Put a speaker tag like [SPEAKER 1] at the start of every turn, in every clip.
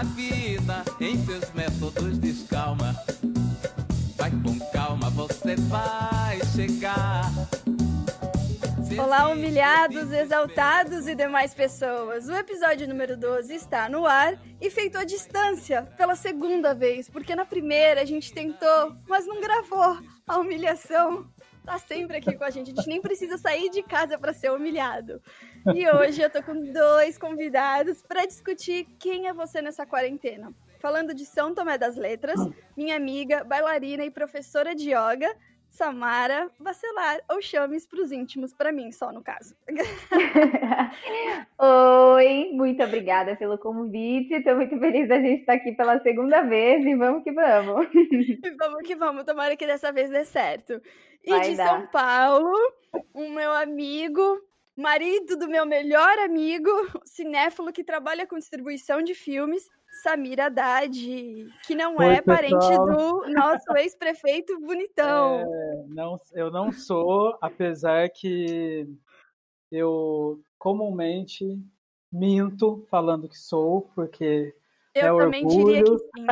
[SPEAKER 1] A vida em seus métodos descalma. Vai com calma, você vai chegar.
[SPEAKER 2] Olá, humilhados, exaltados e demais pessoas. O episódio número 12 está no ar e feito à distância pela segunda vez, porque na primeira a gente tentou, mas não gravou. A humilhação tá sempre aqui com a gente. A gente nem precisa sair de casa para ser humilhado. E hoje eu tô com dois convidados para discutir quem é você nessa quarentena. Falando de São Tomé das Letras, minha amiga, bailarina e professora de yoga, Samara Bacelar, ou chames para os íntimos, para mim só no caso.
[SPEAKER 3] Oi, muito obrigada pelo convite. Estou muito feliz da gente estar aqui pela segunda vez e vamos que vamos.
[SPEAKER 2] vamos que vamos, tomara que dessa vez dê certo. E
[SPEAKER 3] Vai
[SPEAKER 2] de
[SPEAKER 3] dar.
[SPEAKER 2] São Paulo, o meu amigo, marido do meu melhor amigo, cinéfilo que trabalha com distribuição de filmes, Samir Haddad, que não
[SPEAKER 4] Oi,
[SPEAKER 2] é parente
[SPEAKER 4] pessoal.
[SPEAKER 2] do nosso ex-prefeito bonitão.
[SPEAKER 4] É, não, eu não sou, apesar que eu comumente minto falando que sou, porque
[SPEAKER 2] Eu
[SPEAKER 4] é
[SPEAKER 2] também diria que
[SPEAKER 4] orgulho.
[SPEAKER 2] sim.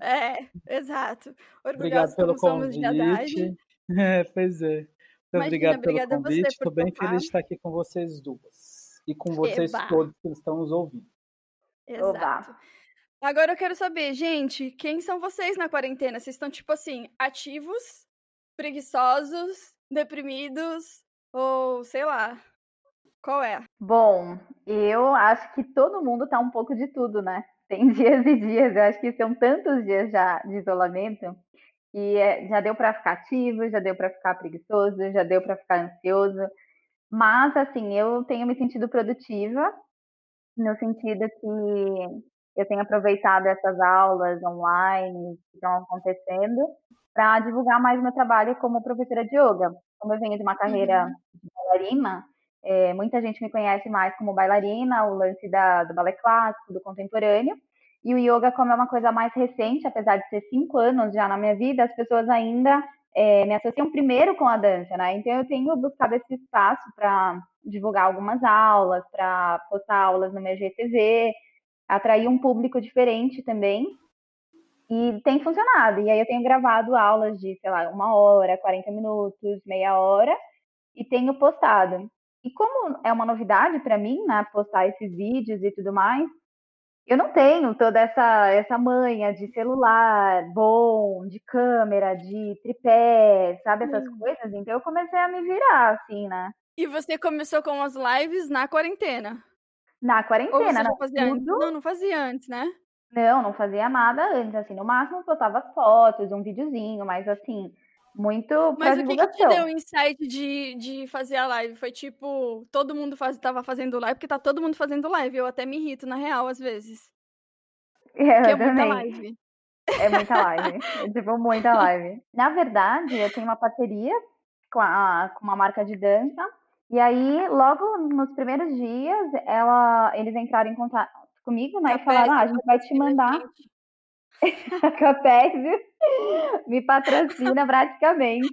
[SPEAKER 2] É, exato.
[SPEAKER 4] obrigado
[SPEAKER 2] Orgulhosos
[SPEAKER 4] pelo
[SPEAKER 2] como somos de Haddad.
[SPEAKER 4] É, pois é. Muito
[SPEAKER 2] Imagina,
[SPEAKER 4] obrigado pelo
[SPEAKER 2] obrigada a você
[SPEAKER 4] convite. Estou bem
[SPEAKER 2] topar.
[SPEAKER 4] feliz de estar aqui com vocês duas. E com vocês
[SPEAKER 2] Eba.
[SPEAKER 4] todos que estão nos ouvindo.
[SPEAKER 2] Exato. Agora eu quero saber, gente, quem são vocês na quarentena? Vocês estão, tipo assim, ativos, preguiçosos, deprimidos, ou sei lá. Qual é?
[SPEAKER 3] Bom, eu acho que todo mundo tá um pouco de tudo, né? Tem dias e dias. Eu acho que são tantos dias já de isolamento que é, já deu para ficar ativo, já deu para ficar preguiçoso, já deu para ficar ansioso. Mas, assim, eu tenho me sentido produtiva, no sentido que eu tenho aproveitado essas aulas online que estão acontecendo para divulgar mais meu trabalho como professora de yoga. Como eu venho de uma carreira de bailarina, é, muita gente me conhece mais como bailarina, o lance da, do balé clássico, do contemporâneo. E o yoga, como é uma coisa mais recente, apesar de ser cinco anos já na minha vida, as pessoas ainda é, me associam primeiro com a dança, né? Então eu tenho buscado esse espaço para divulgar algumas aulas, para postar aulas no meu GTV, atrair um público diferente também. E tem funcionado. E aí eu tenho gravado aulas de, sei lá, uma hora, 40 minutos, meia hora, e tenho postado. E como é uma novidade para mim, né, postar esses vídeos e tudo mais, eu não tenho toda essa, essa manha de celular bom, de câmera, de tripé, sabe, essas
[SPEAKER 2] Hum.
[SPEAKER 3] coisas. Então eu comecei a me virar, assim, né?
[SPEAKER 2] E você começou com as lives na quarentena?
[SPEAKER 3] Na quarentena, não,
[SPEAKER 2] fazia antes? Não, não fazia antes, né?
[SPEAKER 3] Não, não fazia nada antes, assim, no máximo postava as fotos, um videozinho, mas assim, muito
[SPEAKER 2] Mas o que, que te deu o insight de, de fazer a live? Foi tipo, todo mundo faz, tava fazendo live, porque tá todo mundo fazendo live. Eu até me irrito, na real, às vezes.
[SPEAKER 3] Eu
[SPEAKER 2] Porque é muita live.
[SPEAKER 3] É muita live. É tipo muita live. Na verdade, eu tenho uma parceria com, a, com uma marca de dança. E aí, logo nos primeiros dias, ela, eles entraram em contato comigo, né? E
[SPEAKER 2] Capese,
[SPEAKER 3] falaram, ah, a gente vai te mandar
[SPEAKER 2] gente.
[SPEAKER 3] a Capésio me patrocina praticamente.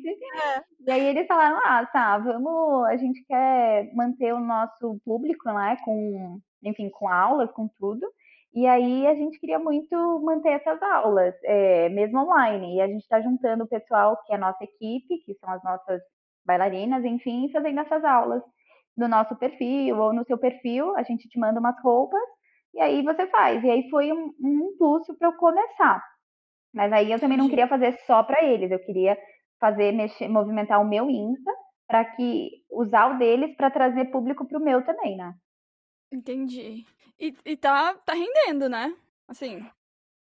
[SPEAKER 3] E aí eles falaram, ah, tá, vamos, a gente quer manter o nosso público, né, com, enfim, com aulas, com tudo. E aí a gente queria muito manter essas aulas, é, mesmo online. E a gente está juntando o pessoal que é a nossa equipe, que são as nossas bailarinas, enfim, fazendo essas aulas no nosso perfil ou no seu perfil. A gente te manda umas roupas e aí você faz. E aí foi um, um impulso para eu começar. Mas aí eu também não queria fazer só para eles, eu queria fazer, mexer, movimentar o meu Insta para que usar o deles para trazer público para o meu também, né?
[SPEAKER 2] Entendi. E, e tá, tá rendendo, né? Assim,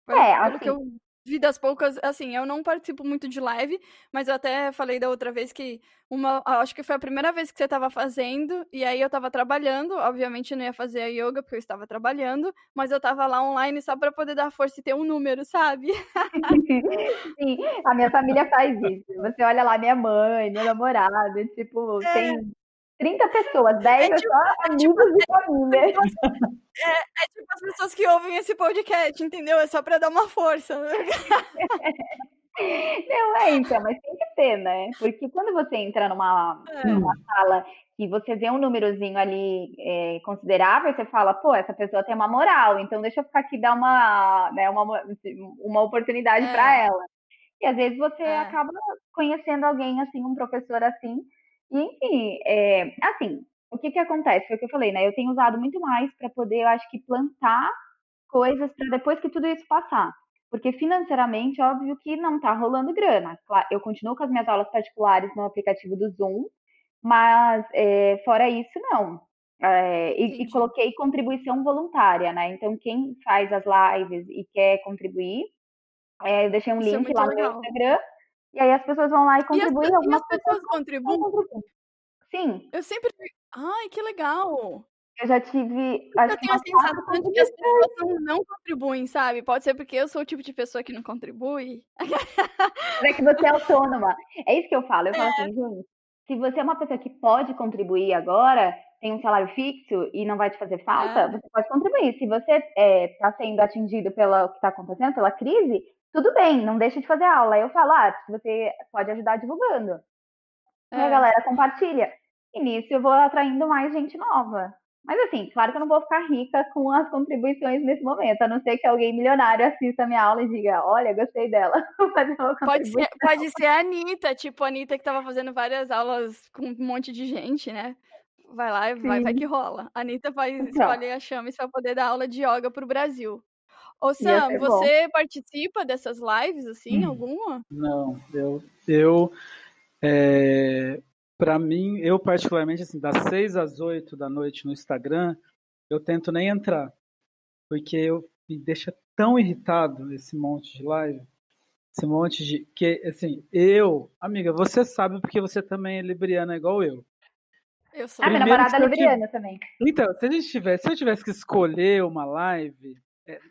[SPEAKER 3] É,
[SPEAKER 2] pelo que eu vi das poucas, assim, eu não participo muito de live, mas eu até falei da outra vez que uma, acho que foi a primeira vez que você estava fazendo, e aí eu estava trabalhando, obviamente não ia fazer a yoga porque eu estava trabalhando, mas eu estava lá online só para poder dar força e ter um número, sabe?
[SPEAKER 3] Sim, a minha família faz isso. Você olha lá minha mãe, meu namorado, tipo, é. tem 30 pessoas, 10 é, tipo, é só amigos tipo, de família. É,
[SPEAKER 2] é, tipo as pessoas que ouvem esse podcast, entendeu? É só para dar uma força.
[SPEAKER 3] Não, é então, mas tem que ter, né? Porque quando você entra numa, é. numa sala e você vê um númerozinho ali é, considerável, você fala, pô, essa pessoa tem uma moral, então deixa eu ficar aqui dar uma, né, uma, uma oportunidade é. para ela. E às vezes você é. acaba conhecendo alguém assim, um professor assim, e, enfim, é, assim, o que que acontece? Foi o que eu falei, né? Eu tenho usado muito mais para poder, eu acho que, plantar coisas para depois que tudo isso passar. Porque financeiramente, óbvio que não está rolando grana. Eu continuo com as minhas aulas particulares no aplicativo do Zoom, mas é, fora isso, não. É, e, e, coloquei contribuição voluntária, né? Então, quem faz as lives e quer contribuir, é, eu deixei um isso link lá no legal. meu Instagram e aí as pessoas vão lá e contribuem.
[SPEAKER 2] E as, algumas e as pessoas, pessoas contribuem? contribuem?
[SPEAKER 3] Sim.
[SPEAKER 2] Eu sempre. Ai, que legal!
[SPEAKER 3] Eu já tive.
[SPEAKER 2] Eu tenho a sensação de que as pessoas não, não, contribuem, sabe? Pode ser porque eu sou o tipo de pessoa que não contribui.
[SPEAKER 3] É que você é autônoma. É isso que eu falo. Eu é. falo assim, gente, se você é uma pessoa que pode contribuir agora, tem um salário fixo e não vai te fazer falta, é. você pode contribuir. Se você está é, tá sendo atingido pelo que está acontecendo, pela crise, tudo bem, não deixe de fazer aula. Aí eu falo, ah, você pode ajudar divulgando. É. E a galera compartilha. E nisso eu vou atraindo mais gente nova. Mas assim, claro que eu não vou ficar rica com as contribuições nesse momento, a não ser que alguém milionário assista a minha aula e diga, olha, gostei dela.
[SPEAKER 2] pode, ser, pode ser a Anitta, tipo a Anitta que estava fazendo várias aulas com um monte de gente, né? Vai lá, vai, vai que rola. A Anitta vai então. escolher a Chames para poder dar aula de yoga para o Brasil. Ô Sam, você bom. participa dessas lives, assim, hum. alguma?
[SPEAKER 4] Não, eu, eu é, para mim, eu particularmente, assim, das 6 às 8 da noite no Instagram, eu tento nem entrar, porque eu me deixa tão irritado esse monte de live, esse monte de que assim, eu, amiga, você sabe porque você também é libriana igual eu.
[SPEAKER 2] Eu sou.
[SPEAKER 3] A minha namorada é libriana também.
[SPEAKER 4] Então, se a gente tivesse, se eu tivesse que escolher uma live, é,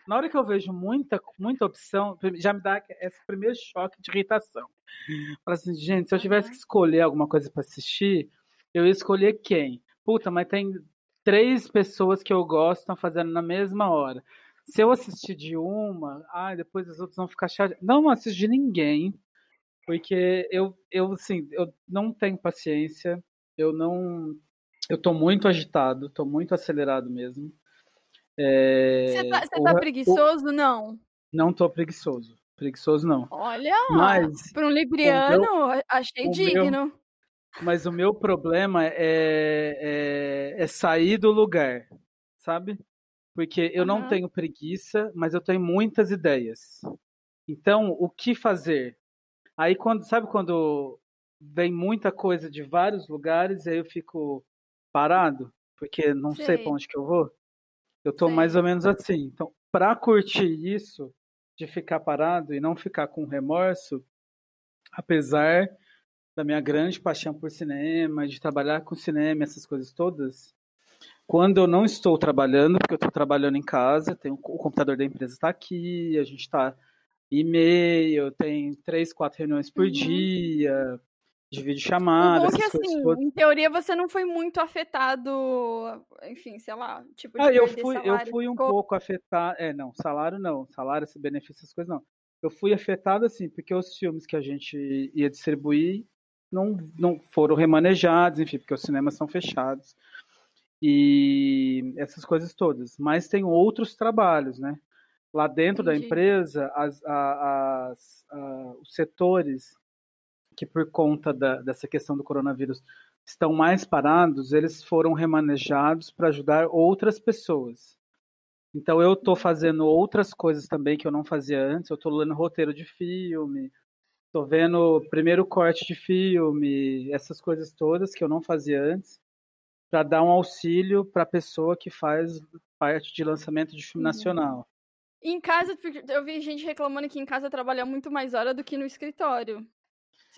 [SPEAKER 4] na hora que eu vejo muita, muita opção, já me dá esse primeiro choque de irritação. Fala assim, gente, se eu tivesse que escolher alguma coisa para assistir, eu ia escolher quem? Puta, mas tem três pessoas que eu gosto estão fazendo na mesma hora. Se eu assistir de uma, ah, depois as outras vão ficar chateadas. Não assisto de ninguém, porque eu, eu, assim, eu não tenho paciência, eu não. Eu tô muito agitado, tô muito acelerado mesmo.
[SPEAKER 2] É, você tá, você tá o, preguiçoso? O, não.
[SPEAKER 4] Não tô preguiçoso. Preguiçoso não.
[SPEAKER 2] Olha, mas para um libriano, meu, achei digno. Meu,
[SPEAKER 4] mas o meu problema é, é, é, sair do lugar, sabe? Porque eu uhum. não tenho preguiça, mas eu tenho muitas ideias. Então, o que fazer? Aí quando, sabe quando vem muita coisa de vários lugares, aí eu fico parado, porque não sei, sei para onde que eu vou. Eu tô Sim. mais ou menos assim. Então, para curtir isso, de ficar parado e não ficar com remorso, apesar da minha grande paixão por cinema, de trabalhar com cinema, essas coisas todas, quando eu não estou trabalhando, porque eu estou trabalhando em casa, tem o computador da empresa está aqui, a gente está e-mail, tem três, quatro reuniões por uhum. dia, de videochamada.
[SPEAKER 2] Bom que assim, coisas. em teoria você não foi muito afetado, enfim, sei lá, tipo
[SPEAKER 4] Ah, eu fui, eu fui um ficou... pouco afetado, é, não, salário não, salário, esse benefício, essas coisas não. Eu fui afetado assim, porque os filmes que a gente ia distribuir não, não foram remanejados, enfim, porque os cinemas são fechados. E essas coisas todas. Mas tem outros trabalhos, né? Lá dentro Entendi. da empresa, as, as, as, os setores que por conta da, dessa questão do coronavírus estão mais parados, eles foram remanejados para ajudar outras pessoas. Então eu estou fazendo outras coisas também que eu não fazia antes. Eu estou lendo roteiro de filme, estou vendo primeiro corte de filme, essas coisas todas que eu não fazia antes, para dar um auxílio para a pessoa que faz parte de lançamento de filme uhum. nacional.
[SPEAKER 2] Em casa, eu vi gente reclamando que em casa trabalha muito mais hora do que no escritório.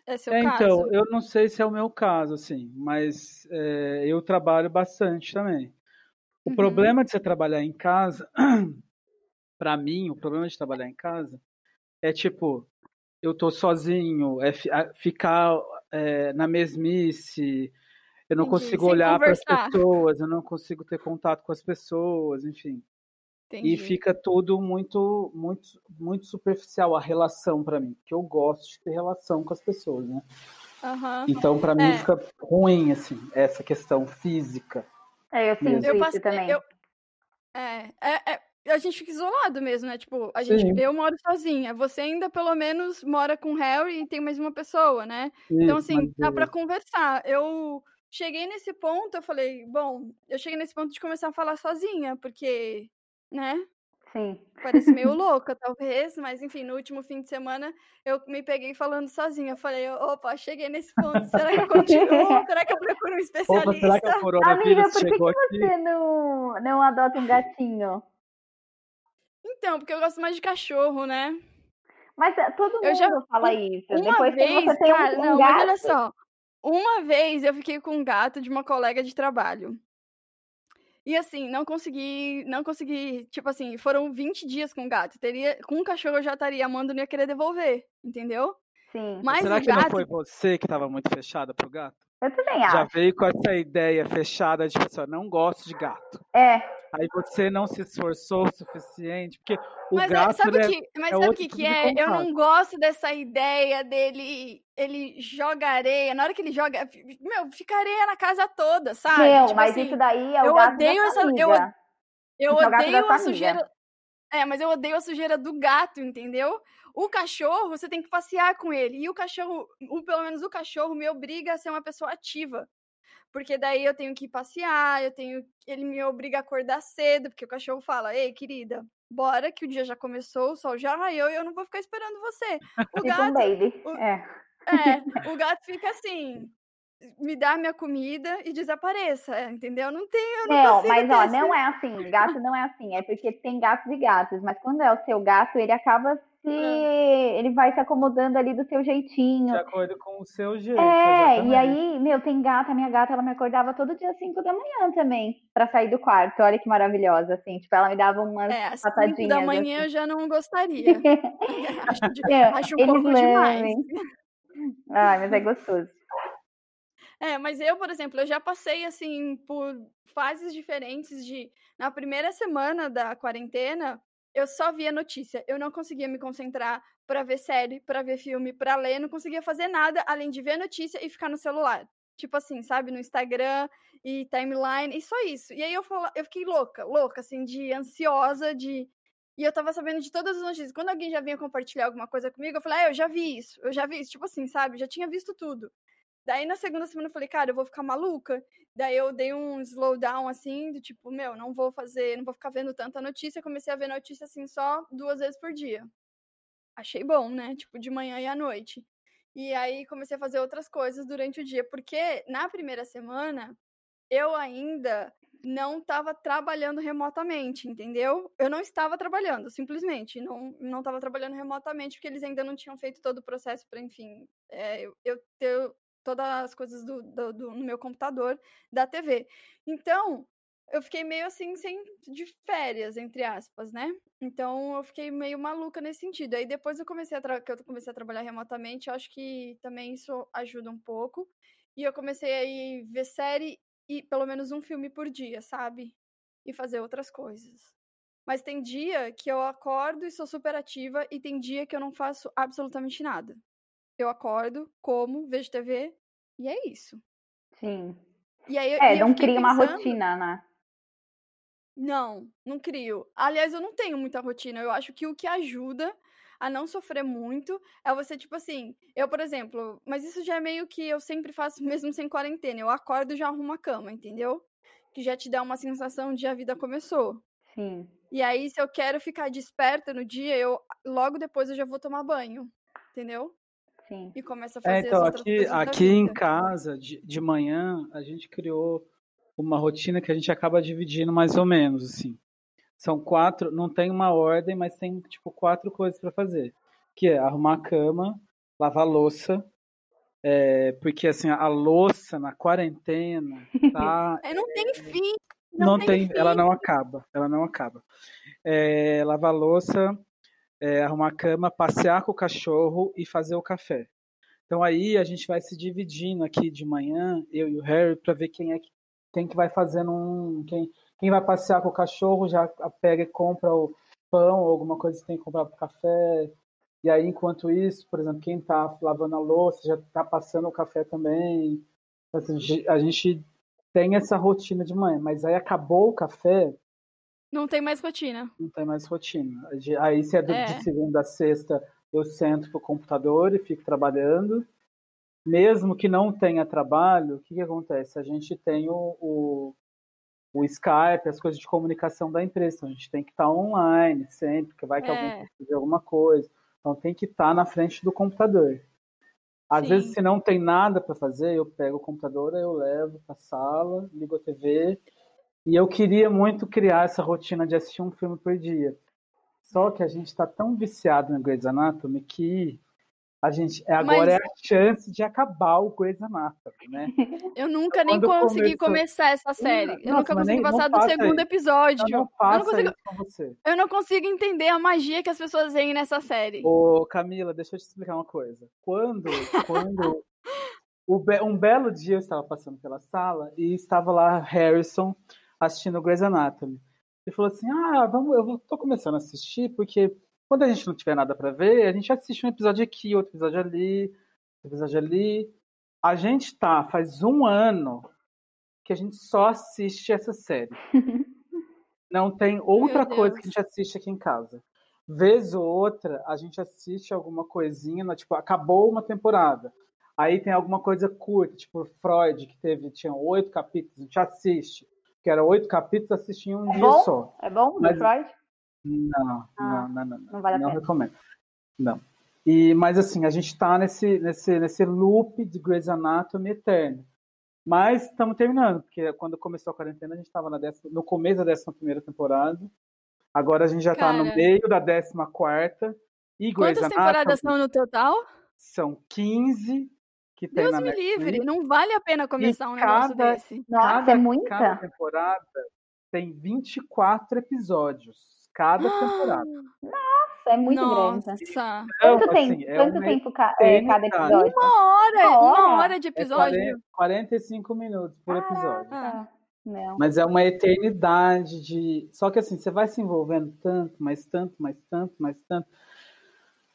[SPEAKER 2] É seu
[SPEAKER 4] é,
[SPEAKER 2] caso?
[SPEAKER 4] Então, eu não sei se é o meu caso, assim, mas é, eu trabalho bastante também. O uhum. problema de você trabalhar em casa, para mim, o problema de trabalhar em casa é tipo, eu tô sozinho, é ficar é, na mesmice, eu não Entendi. consigo olhar para as pessoas, eu não consigo ter contato com as pessoas, enfim. Entendi. E fica tudo muito, muito, muito superficial a relação para mim, porque eu gosto de ter relação com as pessoas, né?
[SPEAKER 2] Uhum.
[SPEAKER 4] Então, para mim, é. fica ruim, assim, essa questão física.
[SPEAKER 3] É, eu sinto eu também. Eu...
[SPEAKER 2] É, é, é, a gente fica isolado mesmo, né? Tipo, a gente, eu moro sozinha, você ainda pelo menos mora com o Harry e tem mais uma pessoa, né? Isso, então, assim, dá para conversar. Eu cheguei nesse ponto, eu falei, bom, eu cheguei nesse ponto de começar a falar sozinha, porque né?
[SPEAKER 3] Sim.
[SPEAKER 2] Parece meio louca, talvez, mas enfim, no último fim de semana eu me peguei falando sozinha. Eu falei, opa, cheguei nesse ponto, será que eu continuo? será que eu procuro um especialista? Opa,
[SPEAKER 4] será que o coronavírus
[SPEAKER 3] Amiga, por que,
[SPEAKER 4] chegou
[SPEAKER 3] que você não, não adota um gatinho?
[SPEAKER 2] Então, porque eu gosto mais de cachorro, né?
[SPEAKER 3] Mas eh, todo mundo já, fala isso.
[SPEAKER 2] Uma
[SPEAKER 3] Depois
[SPEAKER 2] vez,
[SPEAKER 3] que você tem
[SPEAKER 2] cara,
[SPEAKER 3] um, um
[SPEAKER 2] não,
[SPEAKER 3] gato...
[SPEAKER 2] mas olha só. Uma vez eu fiquei com um gato de uma colega de trabalho. E assim, não consegui, não consegui, tipo assim, foram 20 dias com o gato. Teria, com o cachorro eu já estaria amando, não ia querer devolver, entendeu?
[SPEAKER 3] Sim.
[SPEAKER 2] Mas
[SPEAKER 4] Será que
[SPEAKER 2] gato...
[SPEAKER 4] não foi você que estava muito fechada pro gato?
[SPEAKER 3] Eu também acho.
[SPEAKER 4] Já veio com essa ideia fechada de pessoa, não gosto de gato.
[SPEAKER 3] É.
[SPEAKER 4] Aí você não se esforçou o suficiente, porque o
[SPEAKER 2] mas
[SPEAKER 4] gato
[SPEAKER 2] sabe
[SPEAKER 4] é,
[SPEAKER 2] que, mas
[SPEAKER 4] é
[SPEAKER 2] sabe
[SPEAKER 4] o
[SPEAKER 2] que, que é? Eu não gosto dessa ideia dele, ele joga areia, na hora que ele joga, meu, fica areia na casa toda, sabe?
[SPEAKER 3] Meu,
[SPEAKER 2] tipo
[SPEAKER 3] mas
[SPEAKER 2] assim,
[SPEAKER 3] isso daí é o
[SPEAKER 2] eu
[SPEAKER 3] gato
[SPEAKER 2] odeio
[SPEAKER 3] da
[SPEAKER 2] essa, eu, eu
[SPEAKER 3] é
[SPEAKER 2] odeio a sujeira. É, mas eu odeio a sujeira do gato, entendeu? O cachorro, você tem que passear com ele. E o cachorro, o, pelo menos o cachorro, me obriga a ser uma pessoa ativa. Porque daí eu tenho que passear, eu tenho. Ele me obriga a acordar cedo, porque o cachorro fala, ei, querida, bora, que o dia já começou, o sol já raiou e eu não vou ficar esperando você. O
[SPEAKER 3] gato. Um baby.
[SPEAKER 2] O,
[SPEAKER 3] é.
[SPEAKER 2] é, o gato fica assim. Me dá minha comida e desapareça, entendeu? Não tem, eu não,
[SPEAKER 3] não mas ó, não é assim, gato não é assim, é porque tem gatos e gatos, mas quando é o seu gato, ele acaba se ele vai se acomodando ali do seu jeitinho.
[SPEAKER 4] De acordo com o seu jeito.
[SPEAKER 3] É,
[SPEAKER 4] exatamente.
[SPEAKER 3] e aí, meu, tem gata, minha gata, ela me acordava todo dia às 5 da manhã também, para sair do quarto. Olha que maravilhosa, assim. Tipo, ela me dava umas
[SPEAKER 2] é, às
[SPEAKER 3] patadinhas.
[SPEAKER 2] 5 da manhã
[SPEAKER 3] assim.
[SPEAKER 2] eu já não gostaria. acho, de,
[SPEAKER 3] é,
[SPEAKER 2] acho um pouco demais.
[SPEAKER 3] Ai, mas é gostoso.
[SPEAKER 2] É, mas eu, por exemplo, eu já passei assim por fases diferentes de na primeira semana da quarentena, eu só via notícia. Eu não conseguia me concentrar para ver série, para ver filme, para ler, não conseguia fazer nada além de ver notícia e ficar no celular. Tipo assim, sabe, no Instagram e timeline, e só isso. E aí eu, falo, eu fiquei louca, louca, assim, de ansiosa, de. E eu tava sabendo de todas as notícias. Quando alguém já vinha compartilhar alguma coisa comigo, eu falei, ah, eu já vi isso, eu já vi isso. Tipo assim, sabe? Já tinha visto tudo. Daí na segunda semana eu falei, cara, eu vou ficar maluca. Daí eu dei um slowdown assim, do tipo, meu, não vou fazer, não vou ficar vendo tanta notícia. Comecei a ver notícia assim só duas vezes por dia. Achei bom, né? Tipo, de manhã e à noite. E aí comecei a fazer outras coisas durante o dia, porque na primeira semana eu ainda não estava trabalhando remotamente, entendeu? Eu não estava trabalhando, simplesmente. Não não estava trabalhando remotamente, porque eles ainda não tinham feito todo o processo para, enfim, é, eu, eu ter todas as coisas do, do, do, no meu computador da TV. Então, eu fiquei meio assim, sem de férias, entre aspas, né? Então eu fiquei meio maluca nesse sentido. Aí depois eu comecei a que eu comecei a trabalhar remotamente, eu acho que também isso ajuda um pouco. E eu comecei a ver série e pelo menos um filme por dia, sabe? E fazer outras coisas. Mas tem dia que eu acordo e sou super ativa e tem dia que eu não faço absolutamente nada eu acordo, como, vejo TV e é isso.
[SPEAKER 3] Sim.
[SPEAKER 2] E aí,
[SPEAKER 3] é,
[SPEAKER 2] e
[SPEAKER 3] não
[SPEAKER 2] cria
[SPEAKER 3] uma rotina, né?
[SPEAKER 2] Não, não crio. Aliás, eu não tenho muita rotina. Eu acho que o que ajuda a não sofrer muito é você, tipo assim, eu, por exemplo, mas isso já é meio que eu sempre faço mesmo sem quarentena. Eu acordo e já arrumo a cama, entendeu? Que já te dá uma sensação de a vida começou.
[SPEAKER 3] Sim.
[SPEAKER 2] E aí, se eu quero ficar desperta no dia, eu logo depois eu já vou tomar banho, entendeu?
[SPEAKER 3] Sim.
[SPEAKER 2] E começa a é, fazer
[SPEAKER 4] é, então,
[SPEAKER 2] as
[SPEAKER 4] aqui, aqui em casa, de, de manhã, a gente criou uma rotina que a gente acaba dividindo mais ou menos, assim. São quatro, não tem uma ordem, mas tem tipo quatro coisas para fazer, que é arrumar a cama, lavar a louça, é, porque assim a louça na quarentena tá.
[SPEAKER 2] É, não tem fim.
[SPEAKER 4] Não, não tem, tem ela não acaba, ela não acaba. É, lavar a louça, é, arrumar a cama, passear com o cachorro e fazer o café. Então aí a gente vai se dividindo aqui de manhã, eu e o Harry, para ver quem é que quem que vai fazendo um quem quem vai passear com o cachorro já pega e compra o pão ou alguma coisa que tem que comprar para o café. E aí, enquanto isso, por exemplo, quem está lavando a louça já está passando o café também. Assim, a gente tem essa rotina de manhã, mas aí acabou o café.
[SPEAKER 2] Não tem mais rotina.
[SPEAKER 4] Não tem mais rotina. Aí, se é, é. de segunda a sexta, eu sento pro computador e fico trabalhando. Mesmo que não tenha trabalho, o que, que acontece? A gente tem o, o o Skype, as coisas de comunicação da empresa. Então, a gente tem que estar online sempre, porque vai que é. alguém precisa de alguma coisa. Então tem que estar na frente do computador. Às Sim. vezes, se não tem nada para fazer, eu pego o computador, eu levo para a sala, ligo a TV. E eu queria muito criar essa rotina de assistir um filme por dia. Só que a gente está tão viciado no Grey's Anatomy que a gente é, agora Mas... é a chance de acabar o Grey's Anatomy, né?
[SPEAKER 2] Eu nunca nem consegui começou... começar essa série. Não, eu nunca consegui passar do segundo episódio.
[SPEAKER 4] Eu não, eu não consigo...
[SPEAKER 2] Eu não consigo entender a magia que as pessoas veem nessa série.
[SPEAKER 4] Ô, Camila, deixa eu te explicar uma coisa. Quando, quando um belo dia eu estava passando pela sala e estava lá Harrison assistindo o Grey's Anatomy. Ele falou assim: "Ah, vamos, eu tô começando a assistir porque quando a gente não tiver nada para ver, a gente assiste um episódio aqui, outro episódio ali, outro episódio ali. A gente tá, faz um ano que a gente só assiste essa série. não tem outra coisa que a gente assiste aqui em casa. Vez ou outra, a gente assiste alguma coisinha, tipo, acabou uma temporada. Aí tem alguma coisa curta, tipo Freud, que teve, tinha oito capítulos, a gente assiste. Que era oito capítulos, assistia em um
[SPEAKER 3] é
[SPEAKER 4] dia
[SPEAKER 3] bom?
[SPEAKER 4] só.
[SPEAKER 3] É bom, Mas, Freud?
[SPEAKER 4] Não, ah, não, não, não,
[SPEAKER 3] não. vale
[SPEAKER 4] não recomendo. Não. E, mas assim, a gente está nesse, nesse, nesse loop de Grey's Anatomy eterno. Mas estamos terminando, porque quando começou a quarentena, a gente estava no começo da décima primeira temporada. Agora a gente já está no meio da décima quarta. E
[SPEAKER 2] Quantas
[SPEAKER 4] Grey's
[SPEAKER 2] temporadas são no total?
[SPEAKER 4] São 15 que tem
[SPEAKER 2] Deus
[SPEAKER 4] na
[SPEAKER 2] me
[SPEAKER 4] Netflix.
[SPEAKER 2] livre, não vale a pena começar
[SPEAKER 4] e
[SPEAKER 2] um negócio
[SPEAKER 4] cada,
[SPEAKER 2] desse.
[SPEAKER 3] Nossa,
[SPEAKER 4] cada,
[SPEAKER 3] é muita.
[SPEAKER 4] Cada temporada tem 24 episódios cada temporada.
[SPEAKER 3] Nossa, é muito
[SPEAKER 2] Nossa.
[SPEAKER 3] grande.
[SPEAKER 4] Então,
[SPEAKER 3] Quanto
[SPEAKER 4] assim,
[SPEAKER 3] tempo,
[SPEAKER 4] é
[SPEAKER 3] quanto tempo ca- é, cada episódio?
[SPEAKER 2] Uma hora,
[SPEAKER 3] Uma
[SPEAKER 2] uma
[SPEAKER 3] hora?
[SPEAKER 2] hora de
[SPEAKER 4] É
[SPEAKER 2] episódio.
[SPEAKER 4] 40, 45 minutos por episódio.
[SPEAKER 3] Caraca. Não.
[SPEAKER 4] Mas é uma eternidade de. Só que assim, você vai se envolvendo tanto, mais tanto, mais tanto, mais tanto.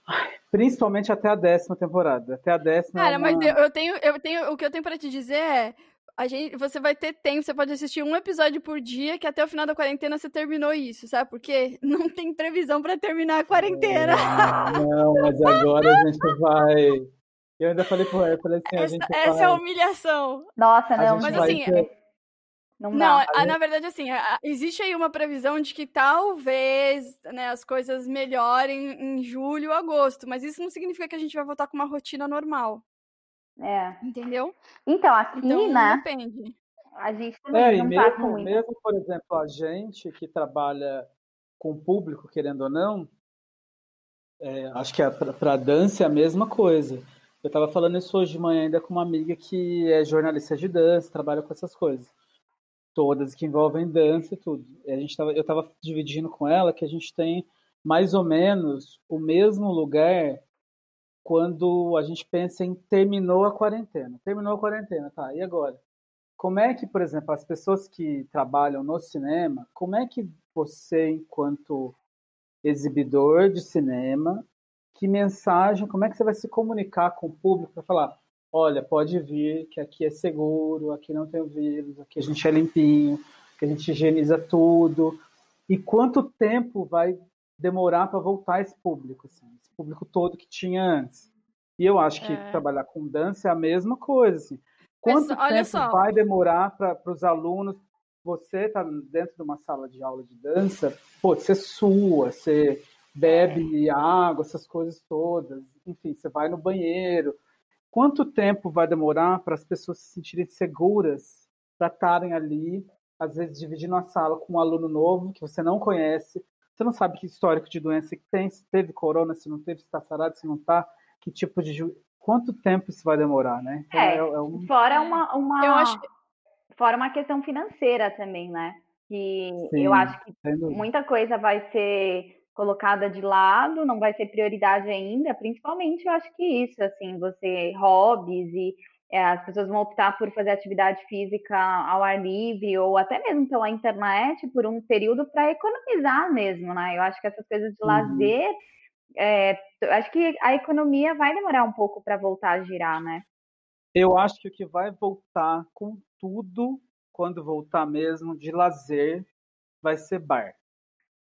[SPEAKER 4] Ai, Principalmente até a décima temporada. Até a décima. é
[SPEAKER 2] Cara,
[SPEAKER 4] uma-
[SPEAKER 2] mas eu, eu tenho, eu tenho, o que eu tenho pra te dizer é, a gente, você vai ter tempo, você pode assistir um episódio por dia, que até o final da quarentena você terminou isso, sabe? Porque não tem previsão pra terminar a quarentena.
[SPEAKER 4] É, Não, mas agora a gente vai. Eu ainda falei pro falei assim, a
[SPEAKER 2] Essa,
[SPEAKER 4] gente
[SPEAKER 2] essa
[SPEAKER 4] vai.
[SPEAKER 2] é a humilhação.
[SPEAKER 3] Nossa,
[SPEAKER 4] a
[SPEAKER 3] não.
[SPEAKER 2] Mas
[SPEAKER 4] vai
[SPEAKER 2] assim,
[SPEAKER 4] ter-
[SPEAKER 3] Não
[SPEAKER 2] Não,
[SPEAKER 3] dá.
[SPEAKER 2] a- na verdade, assim, existe aí uma previsão de que talvez né, as coisas melhorem em julho, agosto, mas isso não significa que a gente vai voltar com uma rotina normal,
[SPEAKER 3] É.
[SPEAKER 2] entendeu?
[SPEAKER 3] Então, aqui,
[SPEAKER 2] Então,
[SPEAKER 3] né,
[SPEAKER 2] depende.
[SPEAKER 3] a gente também
[SPEAKER 4] É,
[SPEAKER 3] não tá com
[SPEAKER 4] mesmo,
[SPEAKER 3] muito.
[SPEAKER 4] mesmo, por exemplo, a gente que trabalha com público, querendo ou não, é, acho que para dança é a mesma coisa. Eu estava falando isso hoje de manhã ainda com uma amiga que é jornalista de dança, trabalha com essas coisas. Todas que envolvem dança e tudo. E a gente tava, eu estava dividindo com ela que a gente tem mais ou menos o mesmo lugar quando a gente pensa em terminou a quarentena. Terminou a quarentena, tá? E agora? Como é que, por exemplo, as pessoas que trabalham no cinema, como é que você, enquanto exibidor de cinema, que mensagem, como é que você vai se comunicar com o público para falar, olha, pode vir, que aqui é seguro, aqui não tem vírus, aqui a gente é limpinho, que a gente higieniza tudo. E quanto tempo vai demorar para voltar esse público, assim, esse público todo que tinha antes? E eu acho que
[SPEAKER 2] É.
[SPEAKER 4] trabalhar com dança é a mesma coisa, assim. Quanto
[SPEAKER 2] olha
[SPEAKER 4] tempo
[SPEAKER 2] só.
[SPEAKER 4] vai demorar para os alunos? Você está dentro de uma sala de aula de dança, pô, você sua, você bebe água, essas coisas todas. Enfim, você vai no banheiro. Quanto tempo vai demorar para as pessoas se sentirem seguras para estarem ali às vezes dividindo a sala com um aluno novo que você não conhece, você não sabe que histórico de doença que tem, se teve corona, se não teve, se está sarado, se não está, que tipo de. Quanto tempo isso vai demorar, né?
[SPEAKER 3] Então, é, é, é um... fora uma, uma. Eu acho Fora uma questão financeira também, né? Que Sim, eu acho que muita coisa vai ser colocada de lado, não vai ser prioridade ainda, principalmente eu acho que isso, assim, você hobbies e é, as pessoas vão optar por fazer atividade física ao ar livre ou até mesmo pela internet por um período para economizar mesmo, né? Eu acho que essas coisas de uhum. lazer, é, acho que a economia vai demorar um pouco para voltar a girar, né?
[SPEAKER 4] Eu acho que o que vai voltar com tudo, quando voltar mesmo, de lazer, vai ser bar.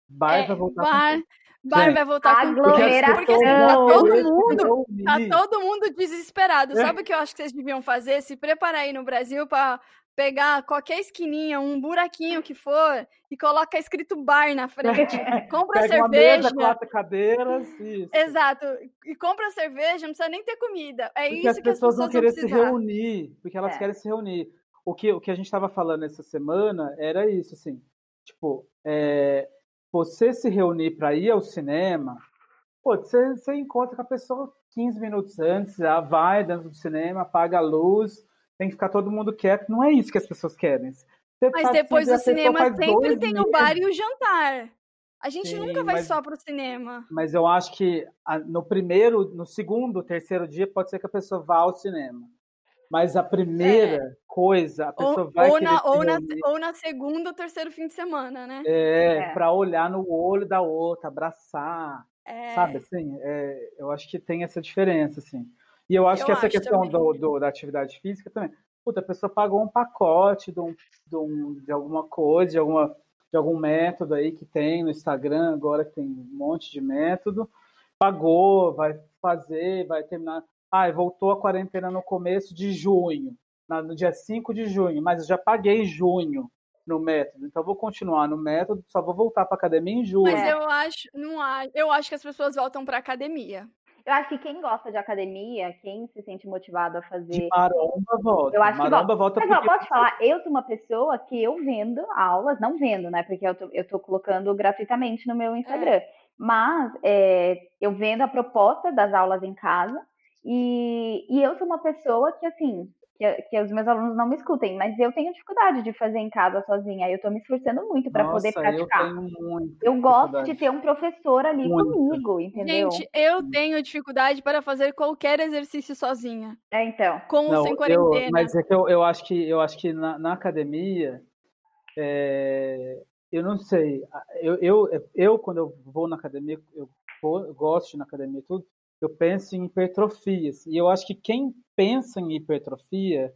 [SPEAKER 4] Bar é, vai voltar
[SPEAKER 2] bar, com Bar Gente, vai voltar com tudo. Porque assim, tá todo mundo, tá todo mundo desesperado. É. Sabe o que eu acho que vocês deviam fazer? Se preparar aí no Brasil para pegar qualquer esquininha, um buraquinho que for, e coloca escrito bar na frente. Compra
[SPEAKER 4] Pega
[SPEAKER 2] cerveja.
[SPEAKER 4] Uma mesa, quatro cadeiras. Isso.
[SPEAKER 2] Exato. E compra cerveja, não precisa nem ter comida. É
[SPEAKER 4] porque
[SPEAKER 2] isso
[SPEAKER 4] as
[SPEAKER 2] que
[SPEAKER 4] pessoas,
[SPEAKER 2] as pessoas
[SPEAKER 4] vão querer se reunir, porque elas é. querem se reunir. O que, o que a gente estava falando essa semana era isso, assim. Tipo, é, você se reunir para ir ao cinema, pô, você, você encontra com a pessoa 15 minutos antes, já vai dentro do cinema, apaga a luz, tem que ficar todo mundo quieto. Não é isso que as pessoas querem. Você
[SPEAKER 2] mas depois do cinema sempre tem meses. o bar e o jantar. A gente Sim, nunca vai mas, só pro cinema.
[SPEAKER 4] Mas eu acho que no primeiro, no segundo, terceiro dia, pode ser que a pessoa vá ao cinema. Mas a primeira é. coisa, a pessoa ou, vai
[SPEAKER 2] ou na, ou na, ou na segunda ou terceiro fim de semana, né?
[SPEAKER 4] É, é. para olhar no olho da outra, abraçar, é. sabe assim? É, eu acho que tem essa diferença, assim. E eu acho eu que essa questão do, do, da atividade física também. Puta, a pessoa pagou um pacote de, um, de, um, de alguma coisa, de, alguma, de algum método aí que tem no Instagram, agora que tem um monte de método, pagou, vai fazer, vai terminar. Ah, voltou a quarentena no começo de junho, no dia 5 de junho, mas eu já paguei junho no método, então vou continuar no método, só vou voltar para academia em julho.
[SPEAKER 2] Mas eu acho, não acho, eu acho que as pessoas voltam para academia.
[SPEAKER 3] Eu acho que quem gosta de academia, quem se sente motivado a fazer. De
[SPEAKER 4] maromba volta.
[SPEAKER 3] Eu acho
[SPEAKER 4] maromba
[SPEAKER 3] que volta. Mas, porque... ó, posso falar, eu sou uma pessoa que eu vendo aulas, não vendo, né? Porque eu tô, eu tô colocando gratuitamente no meu Instagram. É. Mas é, eu vendo a proposta das aulas em casa e, e eu sou uma pessoa que, assim, que, que, os meus alunos não me escutem, mas eu tenho dificuldade de fazer em casa sozinha. Eu estou me esforçando muito para poder praticar.
[SPEAKER 4] Eu, tenho
[SPEAKER 3] eu gosto de ter um professor ali muito. comigo, entendeu?
[SPEAKER 2] Gente, eu tenho dificuldade para fazer qualquer exercício sozinha.
[SPEAKER 3] É, então.
[SPEAKER 2] Com ou sem quarentena.
[SPEAKER 4] Eu, mas é que eu, eu acho que eu acho que na, na academia. É, eu não sei. Eu, eu, eu, quando eu vou na academia, eu, vou, eu gosto de ir na academia e tudo, eu penso em hipertrofias. E eu acho que quem pensa em hipertrofia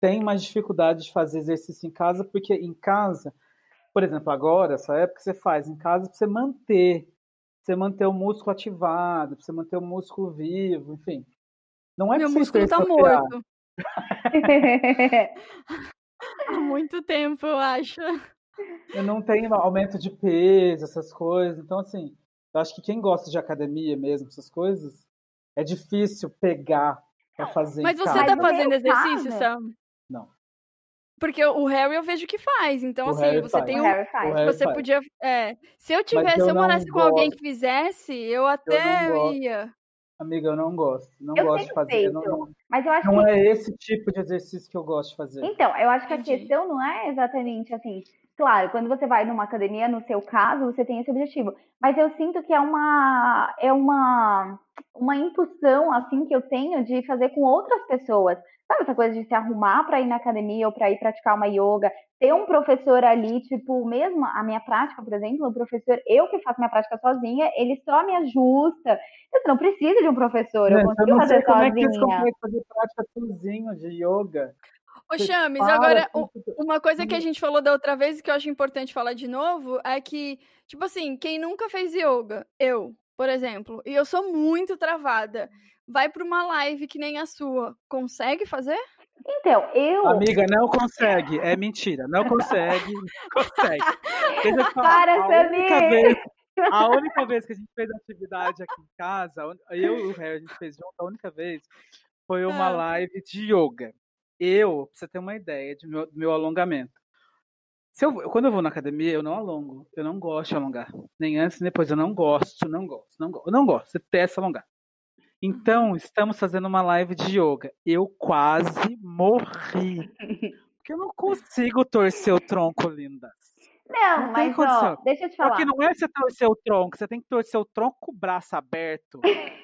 [SPEAKER 4] tem mais dificuldade de fazer exercício em casa, porque em casa, por exemplo, agora, essa época, você faz em casa para você manter, você manter o músculo ativado, para você manter o músculo vivo, enfim. Não é
[SPEAKER 2] Meu músculo está morto. Há muito tempo, eu acho.
[SPEAKER 4] Eu não tenho aumento de peso, essas coisas. Então, assim, eu acho que quem gosta de academia mesmo, essas coisas, é difícil pegar para fazer.
[SPEAKER 2] Mas você tá fazendo exercício, Sam?
[SPEAKER 4] Não.
[SPEAKER 2] Porque o Harry eu vejo que faz. Então,
[SPEAKER 4] o
[SPEAKER 2] assim,
[SPEAKER 4] Harry
[SPEAKER 2] você
[SPEAKER 4] faz.
[SPEAKER 2] tem
[SPEAKER 3] um.
[SPEAKER 2] Você
[SPEAKER 3] faz.
[SPEAKER 2] podia. É, se eu tivesse, eu se eu morasse com alguém que fizesse, eu até
[SPEAKER 4] eu
[SPEAKER 2] ia.
[SPEAKER 4] Amiga, eu não gosto. Não
[SPEAKER 3] eu
[SPEAKER 4] gosto de fazer.
[SPEAKER 3] Feito,
[SPEAKER 4] não,
[SPEAKER 3] mas eu acho
[SPEAKER 4] não
[SPEAKER 3] que...
[SPEAKER 4] é esse tipo de exercício que eu gosto de fazer.
[SPEAKER 3] Então, eu acho que Entendi. a questão não é exatamente assim. Claro, quando você vai numa academia, no seu caso, você tem esse objetivo. Mas eu sinto que é uma é uma uma impulsão assim que eu tenho de fazer com outras pessoas. Sabe essa coisa de se arrumar para ir na academia ou para ir praticar uma yoga, ter um professor ali, tipo, mesmo a minha prática, por exemplo, o professor, eu que faço minha prática sozinha, ele só me ajusta. Eu não preciso de um professor, eu consigo
[SPEAKER 4] eu
[SPEAKER 3] fazer
[SPEAKER 4] como
[SPEAKER 3] sozinha.
[SPEAKER 4] É que você consegue fazer prática sozinho de yoga?
[SPEAKER 2] Ô, Chames, agora, uma coisa que a gente falou da outra vez e que eu acho importante falar de novo é que, tipo assim, quem nunca fez yoga, eu, por exemplo, e eu sou muito travada, vai para uma live que nem a sua, consegue fazer?
[SPEAKER 3] Então, eu.
[SPEAKER 4] Amiga, não consegue. É mentira. Não consegue. consegue.
[SPEAKER 3] Para,
[SPEAKER 4] a única, vez, a única vez que a gente fez atividade aqui em casa, eu e o Harry, a gente fez junto, a única vez foi uma ah. live de yoga. Eu, pra você ter uma ideia de meu, do meu alongamento, Se eu, quando eu vou na academia, eu não alongo. Eu não gosto de alongar. Nem antes, nem depois. Eu não gosto, não gosto, não gosto. Eu não gosto. Você testa alongar. Então, estamos fazendo uma live de yoga. Eu quase morri. Porque eu não consigo torcer o tronco, linda.
[SPEAKER 3] Não, não mas ó, deixa eu te falar.
[SPEAKER 4] Porque não é você torcer o tronco, você tem que torcer o tronco com o braço aberto,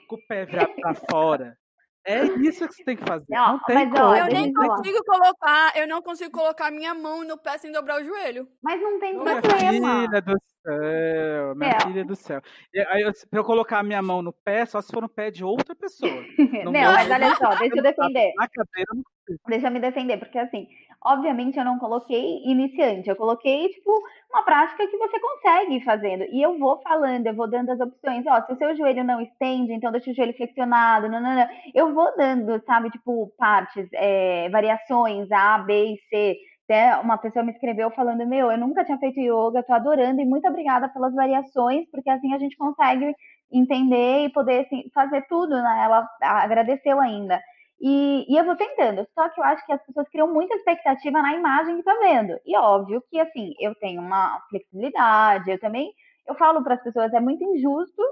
[SPEAKER 4] com o pé virado pra fora. É isso que você tem que fazer. Não, não tem como.
[SPEAKER 2] eu nem consigo colocar, eu não consigo colocar minha mão no pé sem dobrar o joelho.
[SPEAKER 3] Mas não tem
[SPEAKER 4] minha
[SPEAKER 3] problema.
[SPEAKER 4] Filha do céu, minha é. filha do céu. Aí, eu, pra eu colocar a minha mão no pé, só se for no pé de outra pessoa.
[SPEAKER 3] Não, não mas olha só, deixa eu defender. Na cadeira, não Deixa eu me defender, porque assim, obviamente eu não coloquei iniciante, eu coloquei, tipo, uma prática que você consegue ir fazendo. E eu vou falando, eu vou dando as opções. Ó, se o seu joelho não estende, então deixa o joelho flexionado, não, não, não. Eu vou dando, sabe, tipo, partes, é, variações, A, B e C. Até uma pessoa me escreveu falando, meu, eu nunca tinha feito yoga, tô adorando e muito obrigada pelas variações, porque assim a gente consegue entender e poder assim, fazer tudo, né? Ela agradeceu ainda. E, e, eu vou tentando, só que eu acho que as pessoas criam muita expectativa na imagem que tá vendo. E óbvio que, assim, eu tenho uma flexibilidade, eu também, eu falo para as pessoas, é muito injusto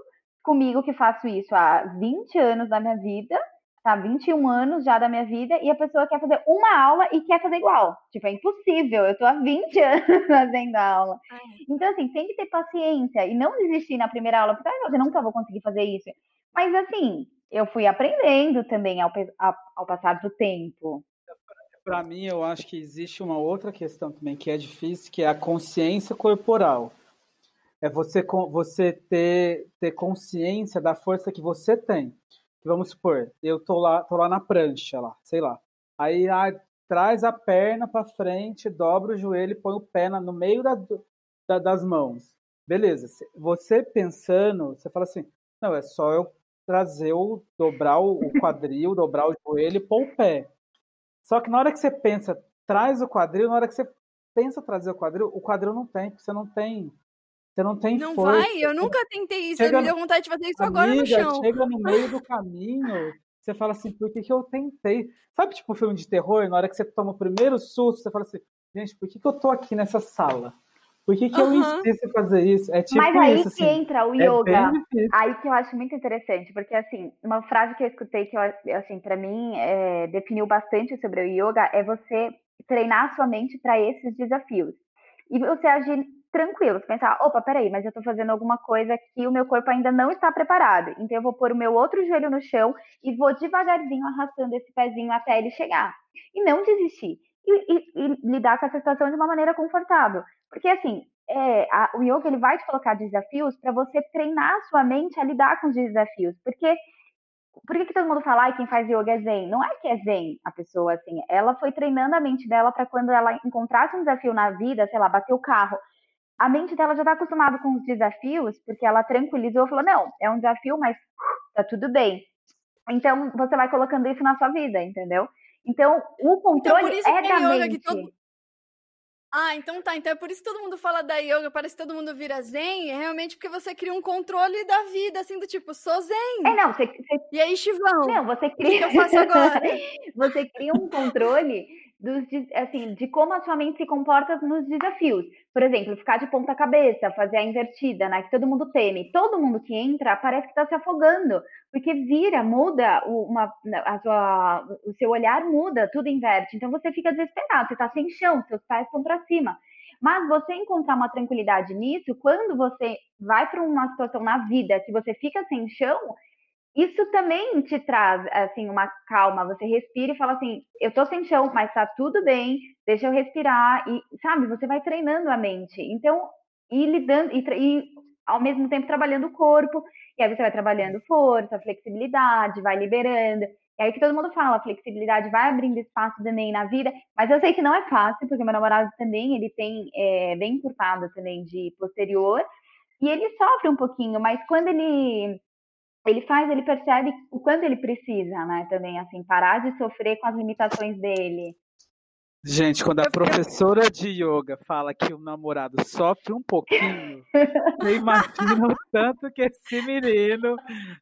[SPEAKER 3] comigo que faço isso há 20 anos da minha vida, tá? 21 anos já da minha vida, e a pessoa quer fazer uma aula e quer fazer igual. Tipo, é impossível, eu tô há 20 anos fazendo aula. Então, assim, tem que ter paciência e não desistir na primeira aula, porque ah, eu nunca vou conseguir fazer isso. Mas, assim, eu fui aprendendo também ao, ao passar do tempo.
[SPEAKER 4] Para mim, eu acho que existe uma outra questão também que é difícil, que é a consciência corporal. É você, você ter, ter consciência da força que você tem. Vamos supor, eu tô lá, tô lá na prancha, lá, sei lá. Aí ah, traz a perna para frente, dobra o joelho e põe o pé no meio da, da, das mãos. Beleza. Você pensando, você fala assim, não, é só eu trazer o dobrar o quadril, dobrar o joelho e pôr o pé. Só que na hora que você pensa, traz o quadril, na hora que você pensa trazer o quadril, o quadril não tem, porque você não tem. Você não tem
[SPEAKER 2] não
[SPEAKER 4] força.
[SPEAKER 2] vai, eu nunca tentei isso, chega, me deu vontade de fazer isso amiga, agora no chão.
[SPEAKER 4] Chega no meio do caminho, você fala assim, por que, que eu tentei? Sabe, tipo, filme de terror, na hora que você toma o primeiro susto, você fala assim, gente, por que, que eu tô aqui nessa sala? Por que, que uhum. eu insisto em fazer isso? É tipo
[SPEAKER 3] Mas aí
[SPEAKER 4] isso,
[SPEAKER 3] que assim, entra o é yoga. Aí que eu acho muito interessante, porque assim, uma frase que eu escutei que eu, assim, para mim é, definiu bastante sobre o yoga é você treinar a sua mente para esses desafios. E você agir tranquilo, você pensar, opa, peraí, mas eu tô fazendo alguma coisa que o meu corpo ainda não está preparado. Então eu vou pôr o meu outro joelho no chão e vou devagarzinho arrastando esse pezinho até ele chegar. E não desistir. E, e, e lidar com essa situação de uma maneira confortável. Porque, assim, é, a, o yoga ele vai te colocar desafios para você treinar a sua mente a lidar com os desafios. Porque por que, que todo mundo fala que quem faz yoga é zen? Não é que é zen a pessoa, assim. Ela foi treinando a mente dela para quando ela encontrasse um desafio na vida, sei lá, bater o carro. A mente dela já está acostumada com os desafios, porque ela tranquilizou e falou: não, é um desafio, mas tá tudo bem. Então, você vai colocando isso na sua vida, entendeu? Então, o então, controle então, é da mente. Todo...
[SPEAKER 2] Ah, então tá. Então é por isso que todo mundo fala da yoga, parece que todo mundo vira zen. É realmente porque você cria um controle da vida, assim, do tipo, sou zen.
[SPEAKER 3] É, não, você. você...
[SPEAKER 2] E aí, Chivão?
[SPEAKER 3] Não, você cria. O que,
[SPEAKER 2] que eu faço agora?
[SPEAKER 3] você cria um controle dos, assim, de como a sua mente se comporta nos desafios. Por exemplo, ficar de ponta cabeça, fazer a invertida, né? Que todo mundo teme. Todo mundo que entra parece que está se afogando, porque vira, muda uma, a sua, o seu olhar muda, tudo inverte. Então você fica desesperado, você está sem chão, seus pés estão para cima. Mas você encontrar uma tranquilidade nisso, quando você vai para uma situação na vida que você fica sem chão, isso também te traz, assim, uma calma. Você respira e fala assim: eu tô sem chão, mas tá tudo bem, deixa eu respirar. E, sabe, você vai treinando a mente. Então, e lidando, e, e ao mesmo tempo trabalhando o corpo. E aí você vai trabalhando força, flexibilidade, vai liberando. E aí que todo mundo fala, flexibilidade vai abrindo espaço também na vida, mas eu sei que não é fácil, porque meu namorado também, ele tem é, bem encurtado também de posterior, e ele sofre um pouquinho, mas quando ele ele faz, ele percebe o quanto ele precisa, né? Também, assim, parar de sofrer com as limitações dele.
[SPEAKER 4] Gente, quando a professora de yoga fala que o namorado sofre um pouquinho, você imagina o tanto que esse menino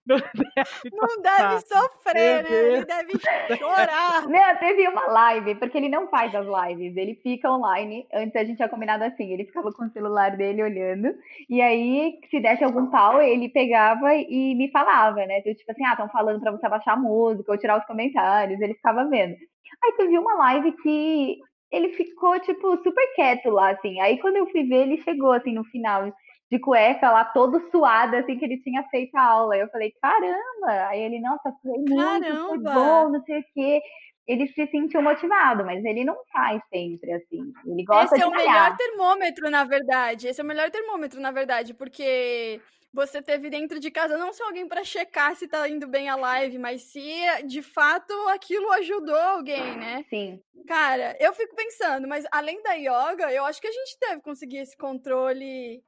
[SPEAKER 4] não deve,
[SPEAKER 2] não deve sofrer, né? Ele deve chorar.
[SPEAKER 3] Não, teve uma live, porque ele não faz as lives, ele fica online. Antes a gente tinha combinado assim, ele ficava com o celular dele olhando, e aí, se desse algum pau, ele pegava e me falava, né? Tipo assim, ah, estão falando pra você abaixar a música ou tirar os comentários, ele ficava vendo. Aí teve uma live que ele ficou, tipo, super quieto lá, assim. Aí quando eu fui ver, ele chegou, assim, no final, de cueca lá, todo suado, assim, que ele tinha feito a aula. Eu falei, caramba! Aí ele, nossa, foi muito, foi bom, não sei o quê. Ele se sentiu motivado, mas ele não faz sempre assim. Ele gosta
[SPEAKER 2] Esse
[SPEAKER 3] de
[SPEAKER 2] é o melhor termômetro, na verdade. Esse é o melhor termômetro, na verdade, porque você teve dentro de casa não só alguém para checar se tá indo bem a live, mas se de fato aquilo ajudou alguém, né?
[SPEAKER 3] Sim.
[SPEAKER 2] Cara, eu fico pensando, mas além da yoga, eu acho que a gente deve conseguir esse controle.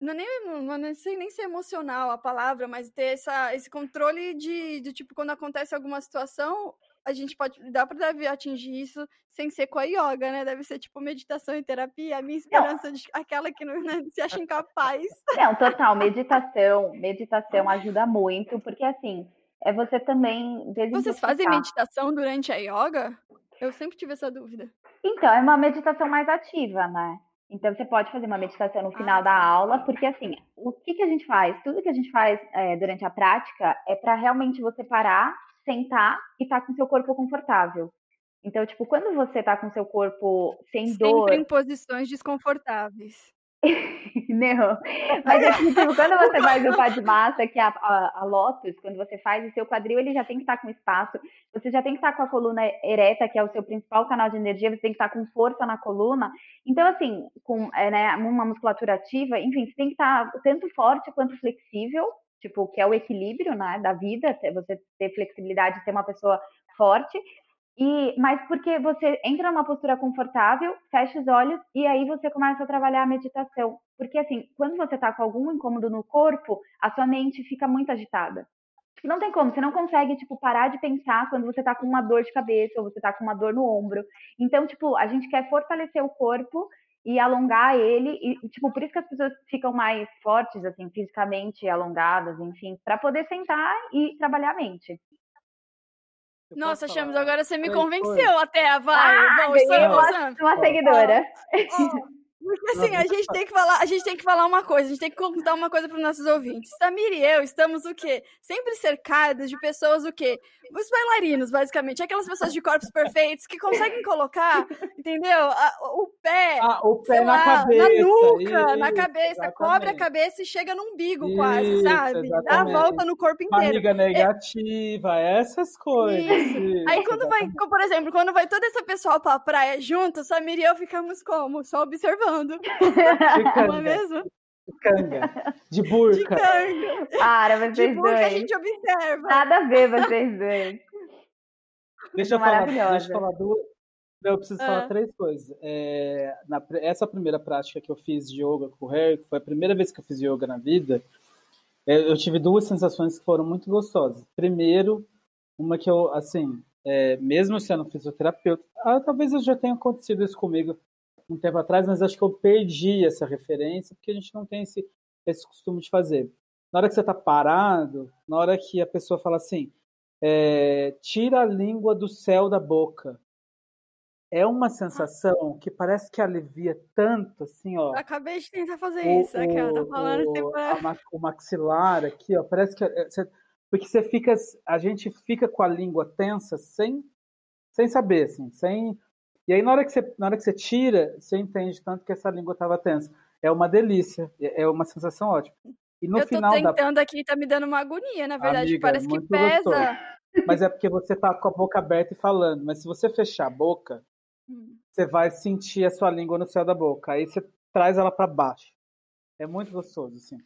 [SPEAKER 2] Não, é nem, não, não sei nem se é emocional a palavra, mas ter essa, esse controle de, de, tipo, quando acontece alguma situação, a gente pode, dá para atingir isso sem ser com a yoga, né? Deve ser tipo meditação e terapia. A minha esperança de aquela que não, não se acha incapaz.
[SPEAKER 3] Não, total, meditação, meditação ajuda muito, porque assim, é você também
[SPEAKER 2] Vocês fazem meditação durante a yoga? Eu sempre tive essa dúvida.
[SPEAKER 3] Então, é uma meditação mais ativa, né? Então, você pode fazer uma meditação no final ah, da tá. aula, porque assim, o que, que a gente faz? Tudo que a gente faz é, durante a prática é para realmente você parar sentar e estar tá com seu corpo confortável. Então, tipo, quando você tá com seu corpo sem
[SPEAKER 2] Sempre
[SPEAKER 3] dor.
[SPEAKER 2] Sempre em posições desconfortáveis.
[SPEAKER 3] Não. Mas é tipo, quando você faz o pá de massa, que é a, a, a, Lotus, quando você faz, o seu quadril ele já tem que estar tá com espaço, você já tem que estar tá com a coluna ereta, que é o seu principal canal de energia, você tem que estar tá com força na coluna. Então, assim, com é, né, uma musculatura ativa, enfim, você tem que estar tanto forte quanto flexível tipo, que é o equilíbrio, né, da vida, você ter flexibilidade, ter uma pessoa forte, e mas porque você entra numa postura confortável, fecha os olhos e aí você começa a trabalhar a meditação. Porque assim, quando você tá com algum incômodo no corpo, a sua mente fica muito agitada. Não tem como, você não consegue, tipo, parar de pensar quando você tá com uma dor de cabeça ou você tá com uma dor no ombro. Então, tipo, a gente quer fortalecer o corpo e alongar ele, e, tipo, por isso que as pessoas ficam mais fortes, assim, fisicamente alongadas, enfim, para poder sentar e trabalhar a mente.
[SPEAKER 2] Nossa, Chamos, agora você me convenceu até, vai,
[SPEAKER 3] ah,
[SPEAKER 2] vamos,
[SPEAKER 3] uma, uma seguidora.
[SPEAKER 2] Oh, oh. Porque assim, a gente tem que falar, a gente tem que falar uma coisa, a gente tem que contar uma coisa para os nossos ouvintes. Samir e eu estamos o quê? Sempre cercados de pessoas o quê? Os bailarinos, basicamente, aquelas pessoas de corpos perfeitos que conseguem colocar, entendeu? o pé,
[SPEAKER 4] ah, o pé na lá, cabeça,
[SPEAKER 2] na nuca, isso, na cabeça, exatamente. cobre a cabeça e chega no umbigo isso, quase, sabe? Exatamente. Dá a volta no corpo inteiro.
[SPEAKER 4] Barriga negativa, é... essas coisas. Isso.
[SPEAKER 2] Aí quando vai, por exemplo, quando vai toda essa pessoa pra praia junto, Samir e eu ficamos como? Só observando. Não é mesmo?
[SPEAKER 4] De canga. De burca. De
[SPEAKER 3] canga. Para, vocês
[SPEAKER 2] de burca
[SPEAKER 3] dois.
[SPEAKER 2] a gente observa.
[SPEAKER 3] Nada a ver vocês dois.
[SPEAKER 4] Deixa eu, falar, deixa eu falar duas. Eu preciso ah. falar três coisas. É, na, essa primeira prática que eu fiz de yoga com o Harry, que foi a primeira vez que eu fiz yoga na vida, é, eu tive duas sensações que foram muito gostosas. Primeiro, uma que eu, assim, é, mesmo sendo fisioterapeuta, ah, talvez já tenha acontecido isso comigo um tempo atrás, mas acho que eu perdi essa referência, porque a gente não tem esse, esse costume de fazer. Na hora que você está parado, na hora que a pessoa fala assim, é, tira a língua do céu da boca. É uma sensação que parece que alivia tanto, assim, ó.
[SPEAKER 2] acabei de tentar fazer o, isso, aqui, ó, tá falando
[SPEAKER 4] o, a, o maxilar aqui, ó, parece que é, você, porque você fica, a gente fica com a língua tensa sem, sem saber, assim, sem e aí, na hora que você, na hora que você tira, você entende tanto que essa língua estava tensa. É uma delícia, é, é uma sensação ótima.
[SPEAKER 2] E no eu final tô tentando da... aqui, tá me dando uma agonia, na verdade, Amiga, parece que pesa. Gostoso.
[SPEAKER 4] Mas é porque você tá com a boca aberta e falando. Mas se você fechar a boca, hum. você vai sentir a sua língua no céu da boca. Aí você traz ela para baixo. É muito gostoso, assim.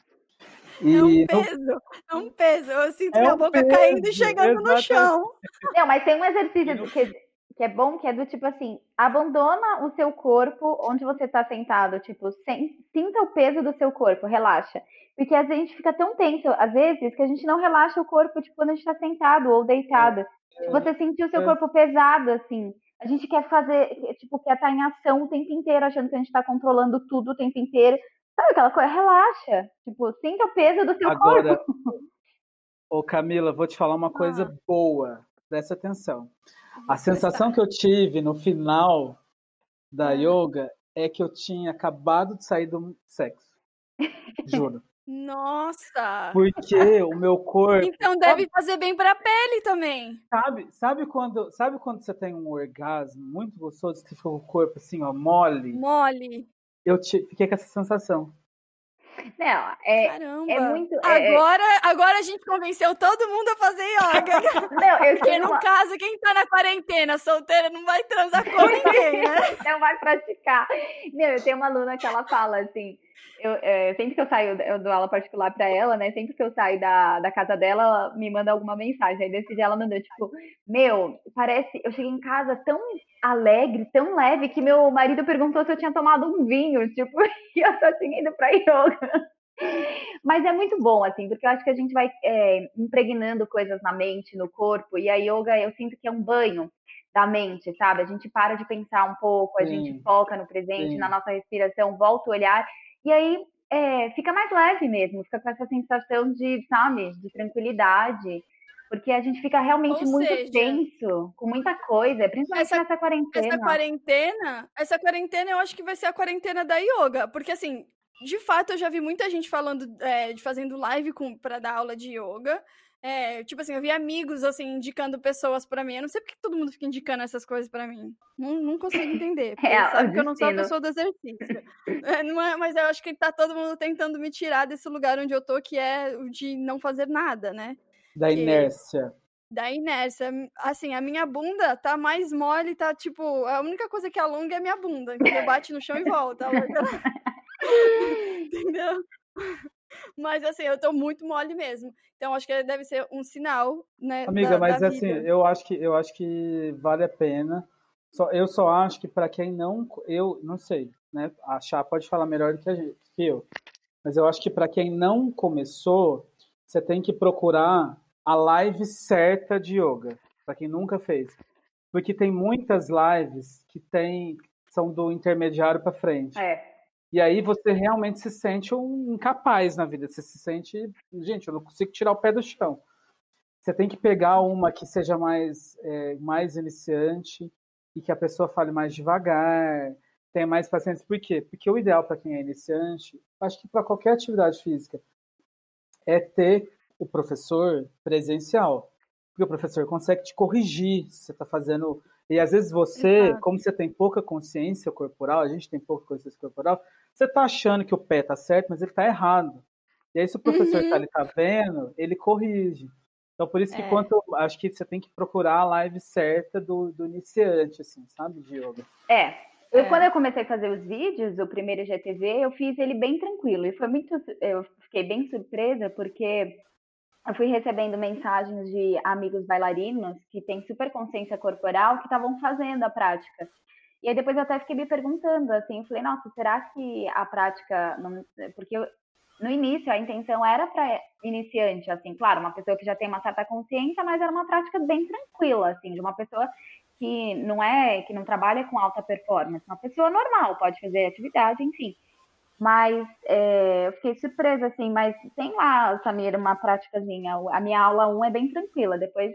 [SPEAKER 2] E é um peso, é um peso. Eu sinto é minha um boca peso, caindo e chegando exatamente. no chão.
[SPEAKER 3] Não, mas tem um exercício que que é bom, que é do tipo assim, abandona o seu corpo onde você está sentado, tipo, sem, sinta o peso do seu corpo, relaxa. Porque às vezes a gente fica tão tenso, às vezes, que a gente não relaxa o corpo, tipo, quando a gente está sentado ou deitado. É, você sentir o seu é. corpo pesado, assim. A gente quer fazer, tipo, quer estar em ação o tempo inteiro, achando que a gente está controlando tudo o tempo inteiro. Sabe aquela coisa? Relaxa. Tipo, sinta o peso do seu Agora, corpo.
[SPEAKER 4] Ô Camila, vou te falar uma coisa ah. boa. Presta atenção. A sensação que eu tive no final da ah. yoga é que eu tinha acabado de sair do sexo. Juro.
[SPEAKER 2] Nossa!
[SPEAKER 4] Porque o meu corpo.
[SPEAKER 2] Então deve sabe, fazer bem para a pele também.
[SPEAKER 4] Sabe, sabe quando, sabe quando você tem um orgasmo muito gostoso que fica o corpo assim, ó, mole?
[SPEAKER 2] Mole.
[SPEAKER 4] Eu te, fiquei com essa sensação.
[SPEAKER 3] Não, é, Caramba. é muito.
[SPEAKER 2] É, agora, agora a gente convenceu todo mundo a fazer yoga. não, eu Porque no uma... caso, quem tá na quarentena solteira não vai transar com ninguém, né?
[SPEAKER 3] não vai praticar. Não, eu tenho uma aluna que ela fala assim. Eu, é, sempre que eu saio, eu dou aula particular para ela, né? Sempre que eu saio da, da casa dela, ela me manda alguma mensagem. Aí desse dia ela mandou, tipo, meu, parece. Eu cheguei em casa tão alegre, tão leve, que meu marido perguntou se eu tinha tomado um vinho, tipo, e eu só tinha ido pra yoga. Mas é muito bom, assim, porque eu acho que a gente vai é, impregnando coisas na mente, no corpo, e a yoga eu sinto que é um banho da mente, sabe? A gente para de pensar um pouco, a Sim. gente foca no presente, Sim. na nossa respiração, volta o olhar, e aí é, fica mais leve mesmo, fica com essa sensação de, sabe, de tranquilidade. Porque a gente fica realmente Ou muito seja, tenso, com muita coisa, principalmente essa, nessa quarentena.
[SPEAKER 2] Essa quarentena, essa quarentena eu acho que vai ser a quarentena da yoga. Porque assim, de fato, eu já vi muita gente falando, é, de fazendo live para dar aula de yoga. É, tipo assim, eu vi amigos, assim, indicando pessoas para mim. Eu não sei porque todo mundo fica indicando essas coisas para mim. Não, não consigo entender. É, sabe que eu não sou a pessoa do exercício. É, não é, mas eu acho que tá todo mundo tentando me tirar desse lugar onde eu tô, que é o de não fazer nada, né?
[SPEAKER 4] Da que, inércia.
[SPEAKER 2] Da inércia. Assim, a minha bunda tá mais mole, tá tipo. A única coisa que alonga é a minha bunda. Entendeu? Bate no chão e volta. entendeu? Mas assim, eu tô muito mole mesmo. Então acho que deve ser um sinal, né?
[SPEAKER 4] Amiga, da, mas da assim, eu acho que eu acho que vale a pena. Só, eu só acho que para quem não, eu não sei, né? A Chá pode falar melhor do que, a gente, que eu. Mas eu acho que para quem não começou, você tem que procurar a live certa de yoga, para quem nunca fez. Porque tem muitas lives que tem são do intermediário para frente.
[SPEAKER 3] É.
[SPEAKER 4] E aí você realmente se sente um incapaz na vida. Você se sente, gente, eu não consigo tirar o pé do chão. Você tem que pegar uma que seja mais, é, mais iniciante e que a pessoa fale mais devagar, tenha mais paciência. Por quê? Porque o ideal para quem é iniciante, acho que para qualquer atividade física, é ter o professor presencial. Porque o professor consegue te corrigir se você está fazendo e às vezes você, Exato. como você tem pouca consciência corporal, a gente tem pouca consciência corporal, você está achando que o pé está certo, mas ele está errado. E aí, se o professor uhum. tá, tá vendo, ele corrige. Então, por isso que é. quanto acho que você tem que procurar a live certa do, do iniciante, assim, sabe, de yoga.
[SPEAKER 3] É. Eu, é. Quando eu comecei a fazer os vídeos, o primeiro GTV, eu fiz ele bem tranquilo. E foi muito. Eu fiquei bem surpresa, porque eu fui recebendo mensagens de amigos bailarinos que têm super consciência corporal que estavam fazendo a prática. E aí depois eu até fiquei me perguntando, assim, eu falei, nossa, será que a prática... Não... Porque eu, no início a intenção era para iniciante, assim, claro, uma pessoa que já tem uma certa consciência, mas era uma prática bem tranquila, assim, de uma pessoa que não é, que não trabalha com alta performance, uma pessoa normal, pode fazer atividade, enfim. Mas é, eu fiquei surpresa, assim, mas tem lá, Samir, uma práticazinha. A minha aula 1 é bem tranquila, depois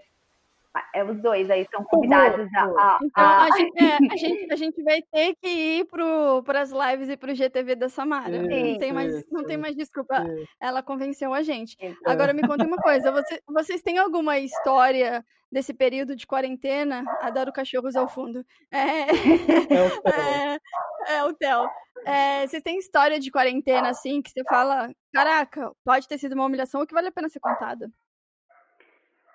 [SPEAKER 3] é, os dois aí são convidados a, a,
[SPEAKER 2] Então, a... gente, é, a, gente, a gente vai ter que ir para as lives e para o GTV da Samara. Sim, não, tem mais, não tem mais desculpa. Sim. Ela convenceu a gente. Agora me conta uma coisa: você, vocês têm alguma história desse período de quarentena? Adoro cachorros ao fundo. É, é, é o Theo. É, vocês têm história de quarentena assim que você fala: caraca, pode ter sido uma humilhação ou que vale a pena ser contada?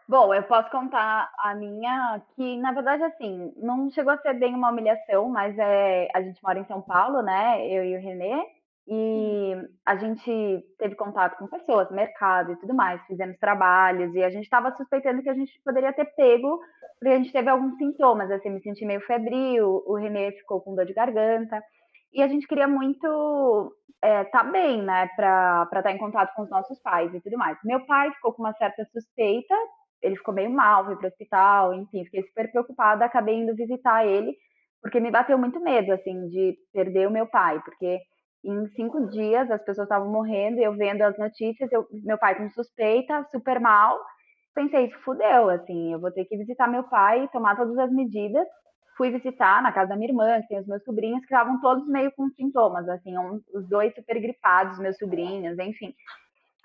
[SPEAKER 3] Bom, eu posso contar a minha, que na verdade, assim, não chegou a ser bem uma humilhação, mas é, a gente mora em São Paulo, né? Eu e o Renê, e a gente teve contato com pessoas, mercado e tudo mais, fizemos trabalhos, e a gente estava suspeitando que a gente poderia ter pego, porque a gente teve alguns sintomas, assim, me senti meio febril, o Renê ficou com dor de garganta, e a gente queria muito é, tá bem, né, para estar tá em contato com os nossos pais e tudo mais. Meu pai ficou com uma certa suspeita ele ficou meio mal, foi pro hospital, enfim, fiquei super preocupada, acabei indo visitar ele, porque me bateu muito medo, assim, de perder o meu pai, porque em cinco dias as pessoas estavam morrendo, eu vendo as notícias, eu, meu pai com suspeita, super mal, pensei, fudeu, assim, eu vou ter que visitar meu pai, tomar todas as medidas, fui visitar na casa da minha irmã, que tem os meus sobrinhos, que estavam todos meio com sintomas, assim, um, os dois super gripados, meus sobrinhos, enfim.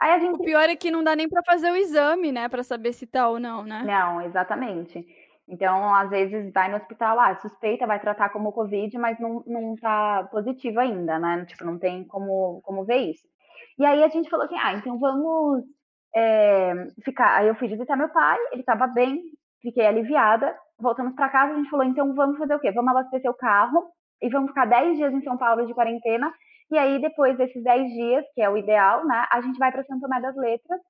[SPEAKER 2] Aí a gente... O pior é que não dá nem para fazer o exame, né, para saber se tá ou não, né?
[SPEAKER 3] Não, exatamente. Então, às vezes, vai no hospital, ah, suspeita, vai tratar como Covid, mas não, não tá positivo ainda, né? Tipo, não tem como, como ver isso. E aí a gente falou assim, ah, então vamos é, ficar. Aí eu fui visitar meu pai, ele estava bem, fiquei aliviada. Voltamos para casa, a gente falou, então vamos fazer o quê? Vamos abastecer o carro e vamos ficar 10 dias em São Paulo de quarentena. E aí, depois desses 10 dias, que é o ideal, né, a gente vai para Santo Tomé das Letras,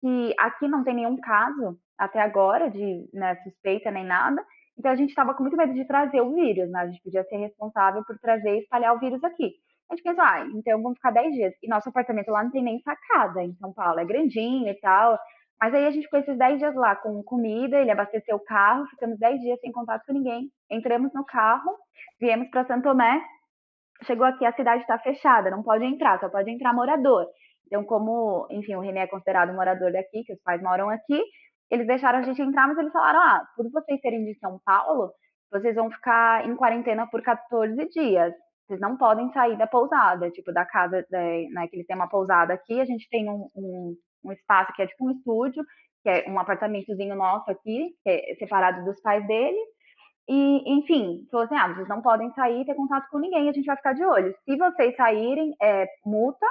[SPEAKER 3] que aqui não tem nenhum caso até agora de né, suspeita nem nada. Então a gente estava com muito medo de trazer o vírus, né? A gente podia ser responsável por trazer e espalhar o vírus aqui. A gente pensou, ah, então vamos ficar 10 dias. E nosso apartamento lá não tem nem sacada em São Paulo, é grandinho e tal. Mas aí a gente ficou esses 10 dias lá com comida, ele abasteceu o carro, ficamos 10 dias sem contato com ninguém. Entramos no carro, viemos para Santo Tomé. Chegou aqui, a cidade está fechada, não pode entrar, só pode entrar morador. Então, como, enfim, o René é considerado morador daqui, que os pais moram aqui, eles deixaram a gente entrar, mas eles falaram: ah, por vocês serem de São Paulo, vocês vão ficar em quarentena por 14 dias. Vocês não podem sair da pousada, tipo, da casa, né, que eles têm uma pousada aqui, a gente tem um, um, um espaço que é tipo um estúdio, que é um apartamentozinho nosso aqui, que é separado dos pais dele. E, enfim, falou assim: ah, vocês não podem sair ter contato com ninguém, a gente vai ficar de olho. Se vocês saírem, é multa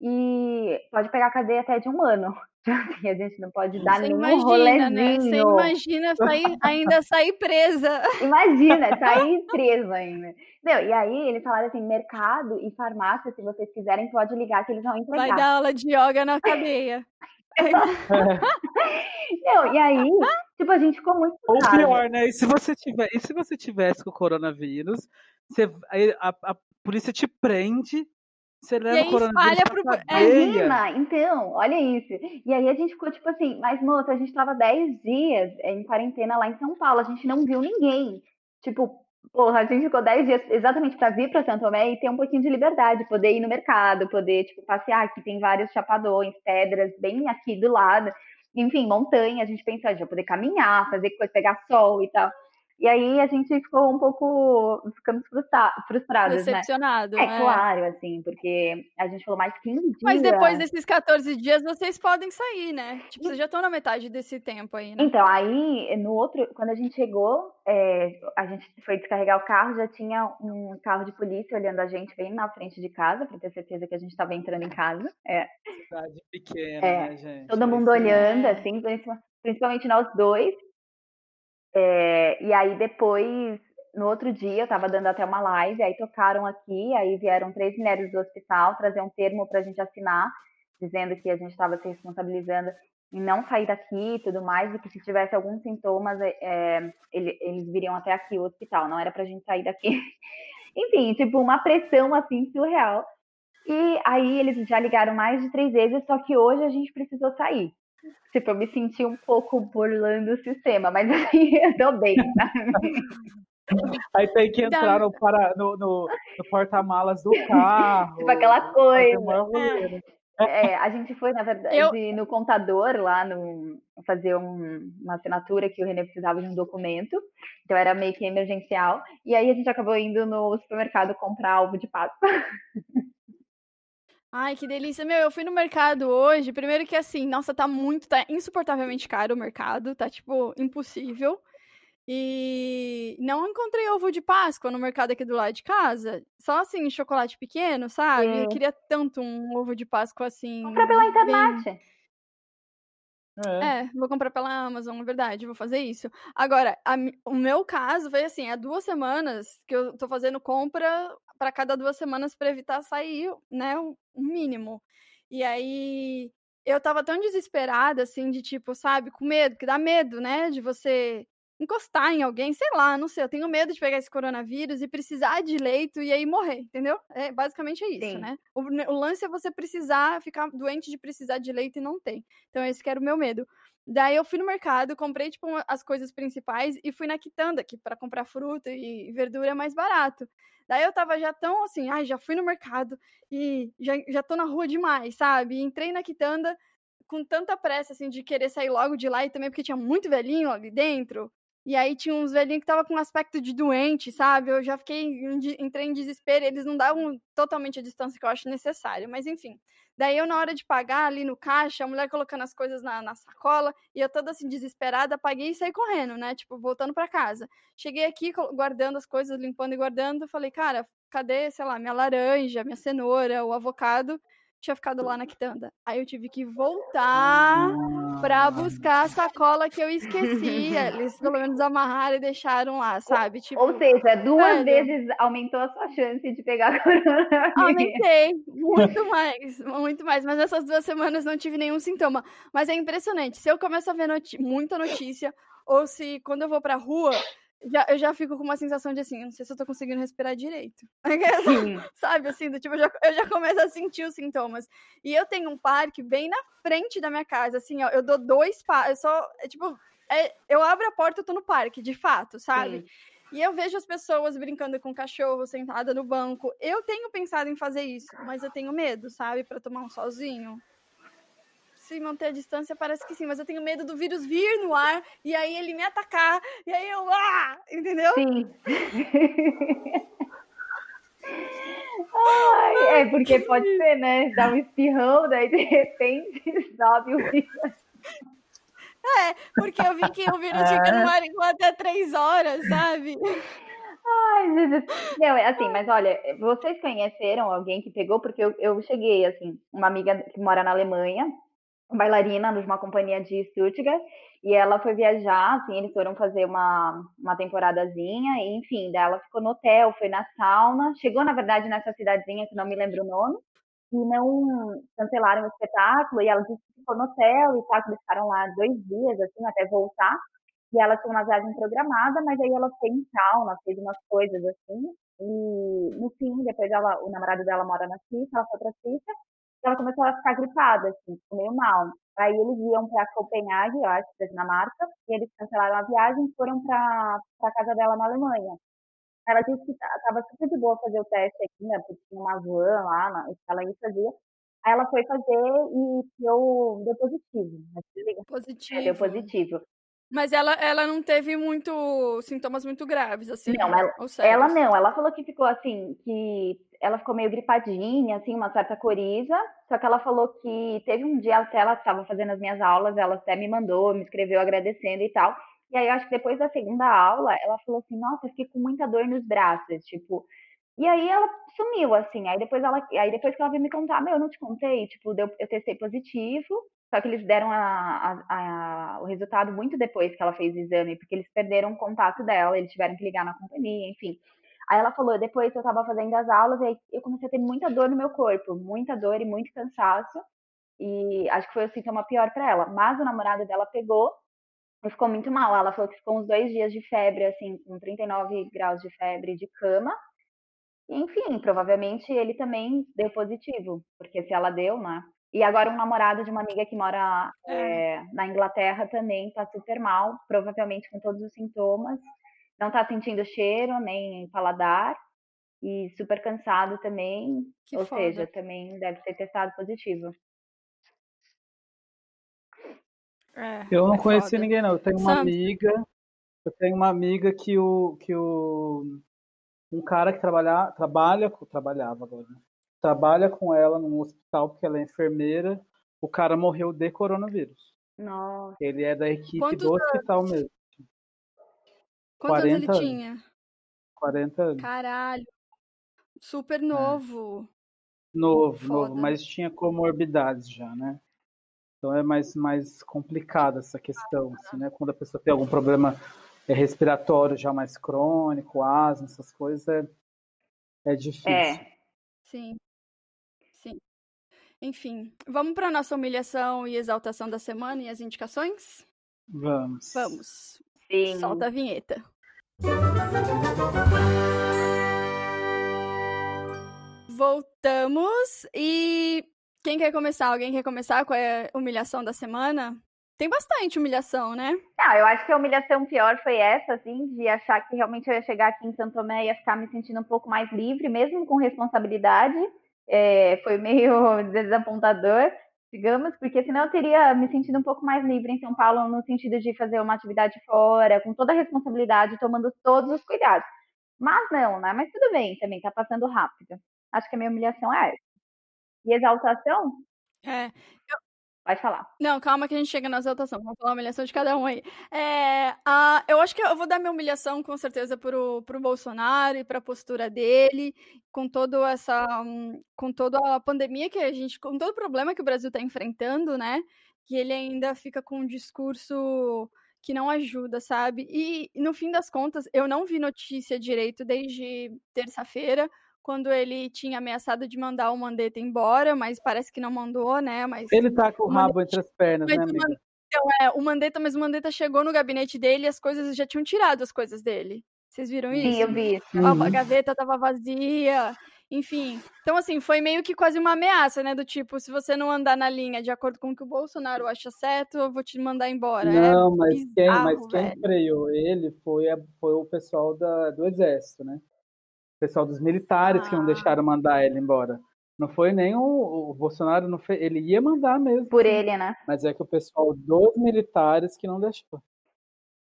[SPEAKER 3] e pode pegar cadeia até de um ano. Assim, a gente não pode dar Você nenhum imagina, rolezinho. Né? Você
[SPEAKER 2] imagina sair, ainda sair presa.
[SPEAKER 3] Imagina, sair presa ainda. Meu, e aí eles falaram assim, mercado e farmácia, se vocês quiserem, pode ligar que eles vão entregar.
[SPEAKER 2] Vai dar aula de yoga na cadeia.
[SPEAKER 3] Não, e aí, tipo, a gente ficou muito.
[SPEAKER 4] Ou pior, né? E se você tiver, e se você tivesse com o coronavírus, você, a, a, a polícia te prende você leva e aí espalha pro.
[SPEAKER 3] Imagina, então, olha isso. E aí a gente ficou tipo assim, mas moça, a gente tava 10 dias em quarentena lá em São Paulo, a gente não viu ninguém. Tipo, porra, a gente ficou 10 dias exatamente para vir para Santo Tomé e ter um pouquinho de liberdade, poder ir no mercado, poder, tipo, passear. Aqui tem vários chapadões, pedras, bem aqui do lado. Enfim, montanha, a gente pensou, a gente vai poder caminhar, fazer coisa, pegar sol e tal. E aí a gente ficou um pouco, ficamos frustrados,
[SPEAKER 2] né? Decepcionado,
[SPEAKER 3] né? É, claro, assim, porque a gente falou mais 15 dias.
[SPEAKER 2] Mas depois desses 14 dias vocês podem sair, né? Tipo, vocês já estão na metade desse tempo aí, né?
[SPEAKER 3] Então, aí, no outro, quando a gente chegou, é, a gente foi descarregar o carro, já tinha um carro de polícia olhando a gente bem na frente de casa, para ter certeza que a gente estava entrando em casa. É.
[SPEAKER 4] Cidade pequena, é, né, gente?
[SPEAKER 3] Todo mundo olhando, é. assim, principalmente nós dois. É, e aí depois, no outro dia, eu estava dando até uma live, aí tocaram aqui, aí vieram três mulheres do hospital trazer um termo para a gente assinar, dizendo que a gente estava se responsabilizando em não sair daqui e tudo mais, e que se tivesse alguns sintomas, é, é eles, eles viriam até aqui o hospital, não era para a gente sair daqui. Enfim, tipo, uma pressão assim surreal. E aí eles já ligaram mais de três vezes, só que hoje a gente precisou sair. Tipo, eu me senti um pouco burlando o sistema, mas assim, eu tô bem. Tá?
[SPEAKER 4] Aí tem que entrar no, para, no, no, no porta-malas do carro.
[SPEAKER 3] Tipo aquela coisa. É, a gente foi, na verdade, eu... no contador lá, no, fazer um, uma assinatura que o René precisava de um documento. Então era meio que emergencial. E aí a gente acabou indo no supermercado comprar ovo de Páscoa.
[SPEAKER 2] Ai, que delícia. Meu, eu fui no mercado hoje. Primeiro que assim, nossa, tá muito, tá insuportavelmente caro o mercado, tá tipo impossível. E não encontrei ovo de Páscoa no mercado aqui do lado de casa. Só assim, chocolate pequeno, sabe? É. Eu queria tanto um ovo de Páscoa assim.
[SPEAKER 3] Comprar pela internet. Bem...
[SPEAKER 2] É. é. vou comprar pela Amazon, na verdade, vou fazer isso. Agora, a, o meu caso foi assim, há duas semanas que eu tô fazendo compra para cada duas semanas para evitar sair, né, um mínimo. E aí eu tava tão desesperada, assim, de tipo, sabe, com medo, que dá medo, né, de você encostar em alguém, sei lá, não sei. Eu tenho medo de pegar esse coronavírus e precisar de leito e aí morrer, entendeu? É basicamente é isso,
[SPEAKER 3] Sim.
[SPEAKER 2] né? O, o lance é você precisar ficar doente de precisar de leito e não tem. Então esse que era o meu medo. Daí eu fui no mercado, comprei tipo as coisas principais e fui na quitanda aqui para comprar fruta e verdura mais barato. Daí eu tava já tão assim, ai, já fui no mercado e já, já tô na rua demais, sabe? E entrei na quitanda com tanta pressa assim de querer sair logo de lá e também porque tinha muito velhinho ali dentro. E aí tinha uns velhinhos que tava com aspecto de doente, sabe? Eu já fiquei, entrei em desespero, eles não davam totalmente a distância que eu acho necessária, mas enfim. Daí eu, na hora de pagar ali no caixa, a mulher colocando as coisas na, na sacola, e eu toda assim, desesperada, paguei e saí correndo, né? Tipo, voltando para casa. Cheguei aqui, guardando as coisas, limpando e guardando, falei, cara, cadê, sei lá, minha laranja, minha cenoura, o avocado? Tinha ficado lá na quitanda. Aí eu tive que voltar pra buscar a sacola que eu esqueci. Eles pelo menos amarraram e deixaram lá, sabe?
[SPEAKER 3] Tipo, Ou seja, duas velho, vezes aumentou a sua chance de pegar coronavírus.
[SPEAKER 2] Aumentei, muito mais, muito mais. Mas nessas duas semanas não tive nenhum sintoma. Mas é impressionante. Se eu começo a ver noti muita notícia, ou se quando eu vou pra rua, já, eu já fico com uma sensação de assim, não sei se eu tô conseguindo respirar direito. Sabe, assim, do tipo, eu já, eu já começo a sentir os sintomas. E eu tenho um parque bem na frente da minha casa, assim, ó, eu dou dois passos, eu só, é, tipo, é, eu abro a porta, eu tô no parque, de fato, sabe? Sim. E eu vejo as pessoas brincando com o cachorro, sentada no banco. Eu tenho pensado em fazer isso, mas eu tenho medo, sabe, para tomar um sozinho se manter a distância, parece que sim, mas eu tenho medo do vírus vir no ar e aí ele me atacar, e aí eu, ah, entendeu?
[SPEAKER 3] Sim. Ai, é porque pode ser, né? Dá um espirrão, daí de repente sobe o vírus.
[SPEAKER 2] É, porque eu vi que o vírus fica no ar enquanto até três horas, sabe?
[SPEAKER 3] Ai, Jesus. Não, é assim, mas olha, vocês conheceram alguém que pegou? Porque eu, eu cheguei, assim, uma amiga que mora na Alemanha, bailarina de uma companhia de Stuttgart, e ela foi viajar, assim, eles foram fazer uma, uma temporadazinha, e enfim, daí ela ficou no hotel, foi na sauna, chegou, na verdade, nessa cidadezinha, que não me lembro o nome, e não cancelaram o espetáculo, e ela disse que ficou no hotel e que eles ficaram lá dois dias, assim, até voltar, e ela tinha uma viagem programada, mas aí ela em sauna, fez umas coisas assim, e no fim, depois ela, o namorado dela mora na Suíça, ela foi pra Suíça, ela começou a ficar gripada, assim, meio mal. Aí eles iam para Copenhague, eu acho, da Dinamarca, e eles cancelaram a viagem e foram para a casa dela na Alemanha. Ela disse que estava super de boa fazer o teste aqui, né, porque tinha uma van lá, na, ela ia fazer. Aí ela foi fazer e deu, deu positivo.
[SPEAKER 2] Positivo.
[SPEAKER 3] É, deu positivo.
[SPEAKER 2] Mas ela, ela não teve muito sintomas muito graves, assim.
[SPEAKER 3] Não, ela, ela não. Ela falou que ficou assim, que ela ficou meio gripadinha, assim, uma certa coriza. Só que ela falou que teve um dia até ela estava fazendo as minhas aulas, ela até me mandou, me escreveu agradecendo e tal. E aí eu acho que depois da segunda aula, ela falou assim, nossa, eu fiquei com muita dor nos braços, tipo. E aí ela sumiu, assim. Aí depois ela, aí depois que ela veio me contar, meu, eu não te contei, tipo, deu, eu testei positivo. Só que eles deram a, a, a, o resultado muito depois que ela fez o exame, porque eles perderam o contato dela, eles tiveram que ligar na companhia, enfim. Aí ela falou, depois eu tava fazendo as aulas, aí eu comecei a ter muita dor no meu corpo, muita dor e muito cansaço. E acho que foi o sintoma pior para ela. Mas o namorado dela pegou e ficou muito mal. Ela falou que ficou uns dois dias de febre, assim, com 39 graus de febre de cama. Enfim, provavelmente ele também deu positivo, porque se ela deu, né? E agora um namorado de uma amiga que mora é, na Inglaterra também tá super mal, provavelmente com todos os sintomas. Não tá sentindo cheiro, nem paladar. E super cansado também.
[SPEAKER 2] Que
[SPEAKER 3] ou
[SPEAKER 2] foda.
[SPEAKER 3] seja, também deve ser testado positivo.
[SPEAKER 2] É,
[SPEAKER 4] Eu não
[SPEAKER 2] é
[SPEAKER 4] conheci
[SPEAKER 2] foda.
[SPEAKER 4] ninguém, não. Eu tenho uma amiga. Eu tenho uma amiga que o. Que o um cara que trabalha, trabalha, com- trabalhava agora, né? Trabalha com ela num hospital porque ela é enfermeira. O cara morreu de coronavírus.
[SPEAKER 3] Nossa.
[SPEAKER 4] Ele é da equipe
[SPEAKER 2] Quantos
[SPEAKER 4] do hospital mesmo.
[SPEAKER 2] Quantos anos ele
[SPEAKER 4] 40 anos.
[SPEAKER 2] tinha?
[SPEAKER 4] 40 anos.
[SPEAKER 2] Caralho. Super novo.
[SPEAKER 4] Novo,
[SPEAKER 2] Foda.
[SPEAKER 4] novo, mas tinha comorbidades já, né? Então é mais, mais complicada essa questão, assim, né? Quando a pessoa tem algum problema é, respiratório já mais crônico, asma, essas coisas, é, é difícil.
[SPEAKER 3] É.
[SPEAKER 2] Sim. Sim. Enfim, vamos para nossa humilhação e exaltação da semana e as indicações?
[SPEAKER 4] Vamos.
[SPEAKER 2] Vamos.
[SPEAKER 3] Sim.
[SPEAKER 2] Solta a vinheta. Voltamos e quem quer começar? Alguém quer começar com a humilhação da semana? Tem bastante humilhação, né?
[SPEAKER 3] Ah, eu acho que a humilhação pior foi essa, assim, de achar que realmente eu ia chegar aqui em Santo Tomé e ia ficar me sentindo um pouco mais livre, mesmo com responsabilidade. É, foi meio desapontador, digamos, porque senão eu teria me sentido um pouco mais livre em São Paulo, no sentido de fazer uma atividade fora, com toda a responsabilidade, tomando todos os cuidados. Mas não, né? Mas tudo bem também, tá passando rápido. Acho que a minha humilhação é essa. E exaltação?
[SPEAKER 2] É. Eu...
[SPEAKER 3] Pode falar.
[SPEAKER 2] Não, calma que a gente chega na exaltação. Vamos falar a humilhação de cada um aí. É, a, eu acho que eu vou dar minha humilhação, com certeza, pro, pro Bolsonaro e pra postura dele, com toda essa. com toda a pandemia que a gente. com todo o problema que o Brasil tá enfrentando, né? Que ele ainda fica com um discurso que não ajuda, sabe? E no fim das contas, eu não vi notícia direito desde terça-feira quando ele tinha ameaçado de mandar o Mandetta embora, mas parece que não mandou, né? Mas
[SPEAKER 4] ele tá com o rabo entre as pernas, né, amiga?
[SPEAKER 2] Então, é, o Mandetta, mas o Mandetta chegou no gabinete dele e as coisas já tinham tirado as coisas dele. Vocês viram isso?
[SPEAKER 3] Sim, eu vi.
[SPEAKER 2] Uhum. A gaveta tava vazia. Enfim, então assim, foi meio que quase uma ameaça, né? Do tipo, se você não andar na linha de acordo com o que o Bolsonaro acha certo, eu vou te mandar embora.
[SPEAKER 4] Não,
[SPEAKER 2] é
[SPEAKER 4] mas,
[SPEAKER 2] bizarro,
[SPEAKER 4] quem, mas quem
[SPEAKER 2] velho.
[SPEAKER 4] freou ele foi, foi o pessoal da, do exército, né? O pessoal dos militares ah. que não deixaram mandar ele embora. Não foi nem o, o Bolsonaro, não foi, ele ia mandar mesmo.
[SPEAKER 3] Por ele, né?
[SPEAKER 4] Mas é que o pessoal dos militares que não deixou.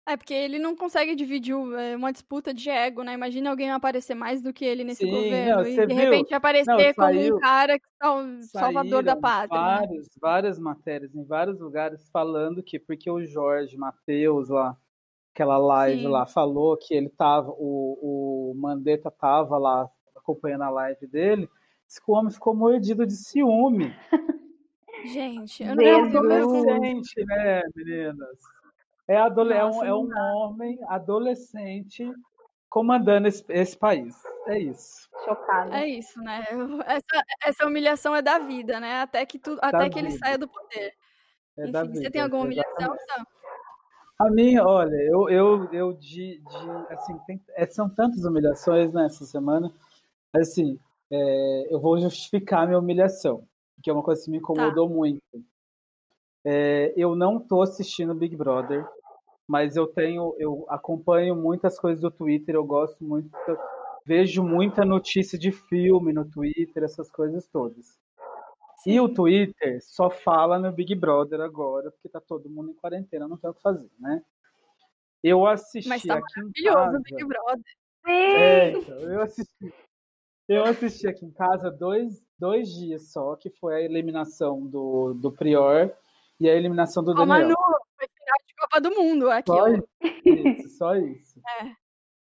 [SPEAKER 2] É, porque ele não consegue dividir uma disputa de ego, né? Imagina alguém aparecer mais do que ele nesse
[SPEAKER 4] Sim,
[SPEAKER 2] governo
[SPEAKER 4] não,
[SPEAKER 2] e de
[SPEAKER 4] viu?
[SPEAKER 2] repente aparecer
[SPEAKER 4] não,
[SPEAKER 2] como
[SPEAKER 4] saiu,
[SPEAKER 2] um cara que é o salvador da pátria.
[SPEAKER 4] Várias,
[SPEAKER 2] né?
[SPEAKER 4] várias matérias em vários lugares falando que porque o Jorge Matheus lá, aquela live
[SPEAKER 2] Sim.
[SPEAKER 4] lá, falou que ele tava, o, o Mandetta tava lá acompanhando a live dele, esse homem ficou mordido de ciúme.
[SPEAKER 2] Gente, eu não
[SPEAKER 4] É adolescente, né, meninas? É, adole é, um,
[SPEAKER 2] Nossa,
[SPEAKER 4] é
[SPEAKER 2] não
[SPEAKER 4] um homem adolescente comandando esse, esse país. É isso.
[SPEAKER 3] Chocada.
[SPEAKER 2] É isso, né? Essa, essa humilhação é da vida, né? Até que, tu, até que ele
[SPEAKER 4] vida.
[SPEAKER 2] saia do poder.
[SPEAKER 4] É
[SPEAKER 2] Enfim,
[SPEAKER 4] da
[SPEAKER 2] você
[SPEAKER 4] vida,
[SPEAKER 2] tem alguma humilhação?
[SPEAKER 4] exatamente.
[SPEAKER 2] Sam?
[SPEAKER 4] A minha, olha, eu, eu, eu de, de assim, tem- é, são tantas humilhações nessa semana, mas, assim, é, eu vou justificar minha humilhação, que é uma coisa que me incomodou muito. É, eu não tô assistindo Big Brother, mas eu tenho, eu acompanho muitas coisas do Twitter, eu gosto muito, vejo muita notícia de filme no Twitter, essas coisas todas. E o Twitter só fala no Big Brother agora, porque tá todo mundo em quarentena, não tem o que fazer, né? Eu assisti
[SPEAKER 2] Mas tá
[SPEAKER 4] aqui em
[SPEAKER 2] Maravilhoso
[SPEAKER 4] casa.
[SPEAKER 2] o Big Brother.
[SPEAKER 4] É, então, eu assisti. Eu assisti aqui em casa dois, dois dias só, que foi a eliminação do, do Prior e a eliminação do
[SPEAKER 2] Ó,
[SPEAKER 4] Daniel.
[SPEAKER 2] Manu, foi final de Copa do Mundo aqui.
[SPEAKER 4] Só isso, só isso.
[SPEAKER 2] É.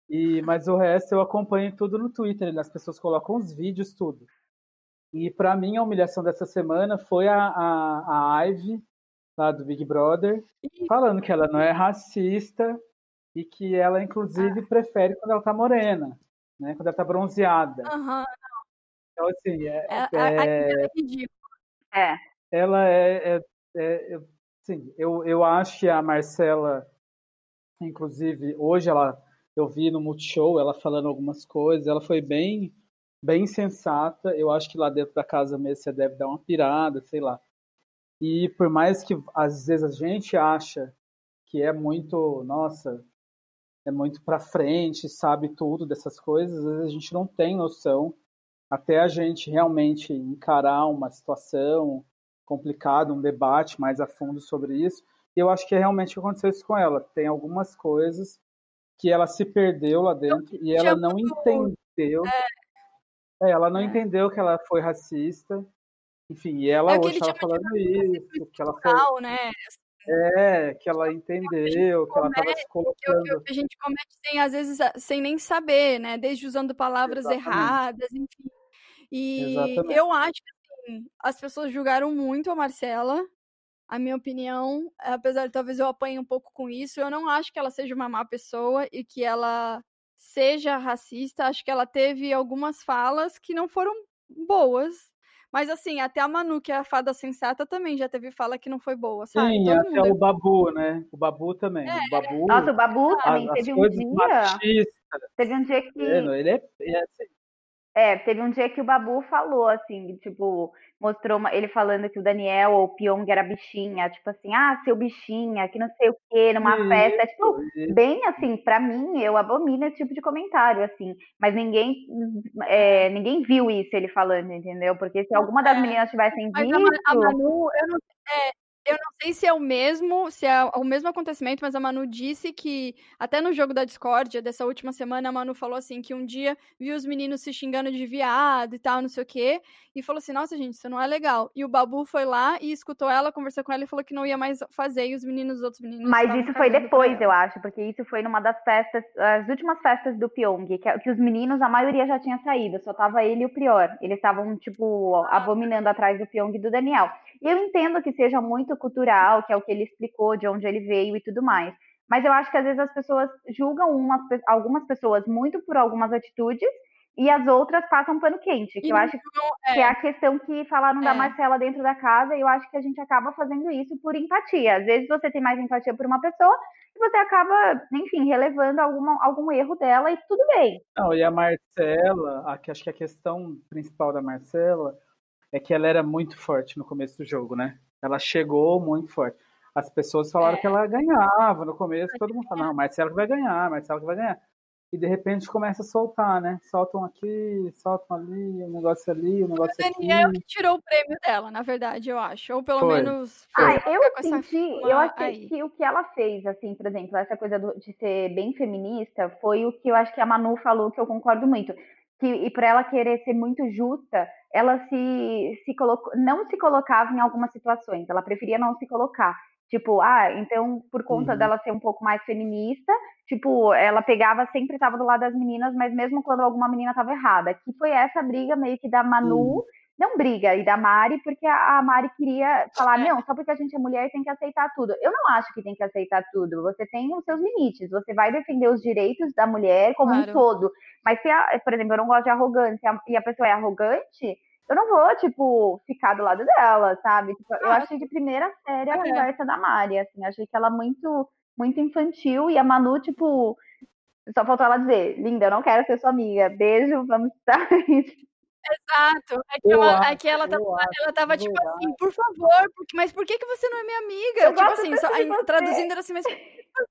[SPEAKER 4] E, mas o resto eu acompanho tudo no Twitter, né? as pessoas colocam os vídeos, tudo. E para mim a humilhação dessa semana foi a, a, a Ivy, lá do Big Brother, falando que ela não é racista e que ela, inclusive, prefere quando ela tá morena, né? Quando ela tá bronzeada.
[SPEAKER 2] Aham,
[SPEAKER 4] Então, assim, é,
[SPEAKER 2] é,
[SPEAKER 4] é-
[SPEAKER 2] é ridículo.
[SPEAKER 3] É.
[SPEAKER 4] ela é, é, é- eu- sim, eu, eu acho que a Marcela, inclusive, hoje ela eu vi no Multishow ela falando algumas coisas, ela foi bem bem sensata. Eu acho que lá dentro da casa mesmo você deve dar uma pirada, sei lá. E por mais que às vezes a gente acha que é muito, nossa, é muito para frente, sabe tudo dessas coisas, às vezes a gente não tem noção até a gente realmente encarar uma situação complicada, um debate mais a fundo sobre isso. E eu acho que realmente aconteceu isso com ela. Tem algumas coisas que ela se perdeu lá dentro e ela não entendeu. É, ela não entendeu que ela foi racista. Enfim, e ela
[SPEAKER 2] É que
[SPEAKER 4] hoje estava falando isso, que ela foi,
[SPEAKER 2] né?
[SPEAKER 4] é, que ela entendeu, que ela estava se
[SPEAKER 2] Que, o- que
[SPEAKER 4] colocando.
[SPEAKER 2] o que a gente comete sem, às vezes, sem nem saber, né? Desde usando palavras
[SPEAKER 4] Exatamente.
[SPEAKER 2] erradas, enfim. E
[SPEAKER 4] Exatamente.
[SPEAKER 2] eu acho que assim, as pessoas julgaram muito a Marcela. A minha opinião, apesar de talvez eu apanhe um pouco com isso, eu não acho que ela seja uma má pessoa e que ela seja racista. Acho que ela teve algumas falas que não foram boas, Mas assim, até a Manu, que é a fada sensata, também já teve fala que não foi boa, sabe?
[SPEAKER 4] Sim,
[SPEAKER 2] Todo
[SPEAKER 4] até
[SPEAKER 2] mundo-
[SPEAKER 4] o Babu, né? O Babu também.
[SPEAKER 2] É.
[SPEAKER 4] O Babu,
[SPEAKER 3] Nossa, o Babu também
[SPEAKER 4] as
[SPEAKER 3] teve um dia.
[SPEAKER 4] machistas,
[SPEAKER 3] Teve um dia que.
[SPEAKER 4] ele é, é assim,
[SPEAKER 3] É, teve um dia que o Babu falou, assim, tipo, mostrou uma- ele falando que o Daniel ou o Pyong era bichinha, tipo assim, ah, seu bichinha, que não sei o quê, numa
[SPEAKER 4] Isso,
[SPEAKER 3] festa, tipo,
[SPEAKER 4] isso.
[SPEAKER 3] bem assim, pra mim, eu abomino esse tipo de comentário, assim, mas ninguém, é, ninguém viu isso ele falando, entendeu? Porque se alguma das
[SPEAKER 2] É,
[SPEAKER 3] meninas tivessem
[SPEAKER 2] Mas
[SPEAKER 3] visto,
[SPEAKER 2] a Manu, eu não, é, eu não sei se é o mesmo, se é o mesmo acontecimento, mas a Manu disse que, até no jogo da Discord dessa última semana, a Manu falou assim, que um dia viu os meninos se xingando de viado e tal, não sei o quê, e falou assim, nossa, gente, isso não é legal. E o Babu foi lá e escutou ela, conversou com ela e falou que não ia mais fazer, e os meninos, os outros meninos
[SPEAKER 3] Mas isso foi depois, eu acho, porque isso foi numa das festas, as últimas festas do Pyong, que, que os meninos, a maioria já tinha saído, só tava ele e o Prior. Eles estavam, tipo, abominando atrás do Pyong e do Daniel. E eu entendo que seja muito cultural, que é o que ele explicou, de onde ele veio e tudo mais. Mas eu acho que às vezes as pessoas julgam umas, algumas pessoas muito por algumas atitudes e as outras passam pano quente. Que
[SPEAKER 2] E
[SPEAKER 3] eu acho
[SPEAKER 2] julgam-
[SPEAKER 3] que é a questão que falaram da
[SPEAKER 2] É.
[SPEAKER 3] Marcela dentro da casa, e eu acho que a gente acaba fazendo isso por empatia. Às vezes você tem mais empatia por uma pessoa e você acaba, enfim, relevando alguma, algum erro dela e tudo bem.
[SPEAKER 4] Não, e a Marcela, a, acho que a questão principal da Marcela é que ela era muito forte no começo do jogo, né? Ela chegou muito forte. As pessoas falaram
[SPEAKER 2] É.
[SPEAKER 4] que ela ganhava no começo, todo mundo falava, não, Marcela que vai ganhar, Marcela que vai ganhar. E de repente começa a soltar, né? Soltam aqui, soltam ali, um negócio ali, um
[SPEAKER 2] O
[SPEAKER 4] negócio aqui.
[SPEAKER 2] Daniel que tirou o prêmio dela, na verdade, eu acho. Ou pelo
[SPEAKER 4] Foi.
[SPEAKER 2] menos.
[SPEAKER 3] Ah,
[SPEAKER 2] fez ela
[SPEAKER 3] eu
[SPEAKER 2] ficar com essa
[SPEAKER 3] senti, eu achei
[SPEAKER 2] aí.
[SPEAKER 3] que o que ela fez, assim, por exemplo, essa coisa do- de ser bem feminista, foi o que eu acho que a Manu falou, que eu concordo muito. Que, e por ela querer ser muito justa, ela se, se colocou, não se colocava em algumas situações, ela preferia não se colocar. Tipo, ah, então, por conta
[SPEAKER 4] Uhum.
[SPEAKER 3] dela ser um pouco mais feminista, tipo, ela pegava, sempre estava do lado das meninas, mas mesmo quando alguma menina estava errada. Que foi essa briga meio que da Manu
[SPEAKER 4] Uhum.
[SPEAKER 3] Não briga, e da Mari, porque a Mari queria falar,
[SPEAKER 2] É.
[SPEAKER 3] não, só porque a gente é mulher tem que aceitar tudo. Eu não acho que tem que aceitar tudo. Você tem os seus limites, você vai defender os direitos da mulher como
[SPEAKER 2] Claro.
[SPEAKER 3] um todo. Mas se, a, por exemplo, eu não gosto de arrogância e a pessoa é arrogante, eu não vou, tipo, ficar do lado dela, sabe? Tipo, eu
[SPEAKER 2] Ah,
[SPEAKER 3] achei de primeira série a conversa da Mari, assim, achei que ela muito, muito infantil, e a Manu, tipo, só faltou ela dizer, linda, eu não quero ser sua amiga, beijo, vamos estar
[SPEAKER 2] Exato. É que ela, é que ela tava, ela tava tipo
[SPEAKER 4] verdade.
[SPEAKER 2] assim, por favor, porque- mas por que, que você não é minha amiga?
[SPEAKER 3] Eu
[SPEAKER 2] tipo
[SPEAKER 3] gosto
[SPEAKER 2] assim, só-
[SPEAKER 3] de
[SPEAKER 2] aí, traduzindo era assim, mas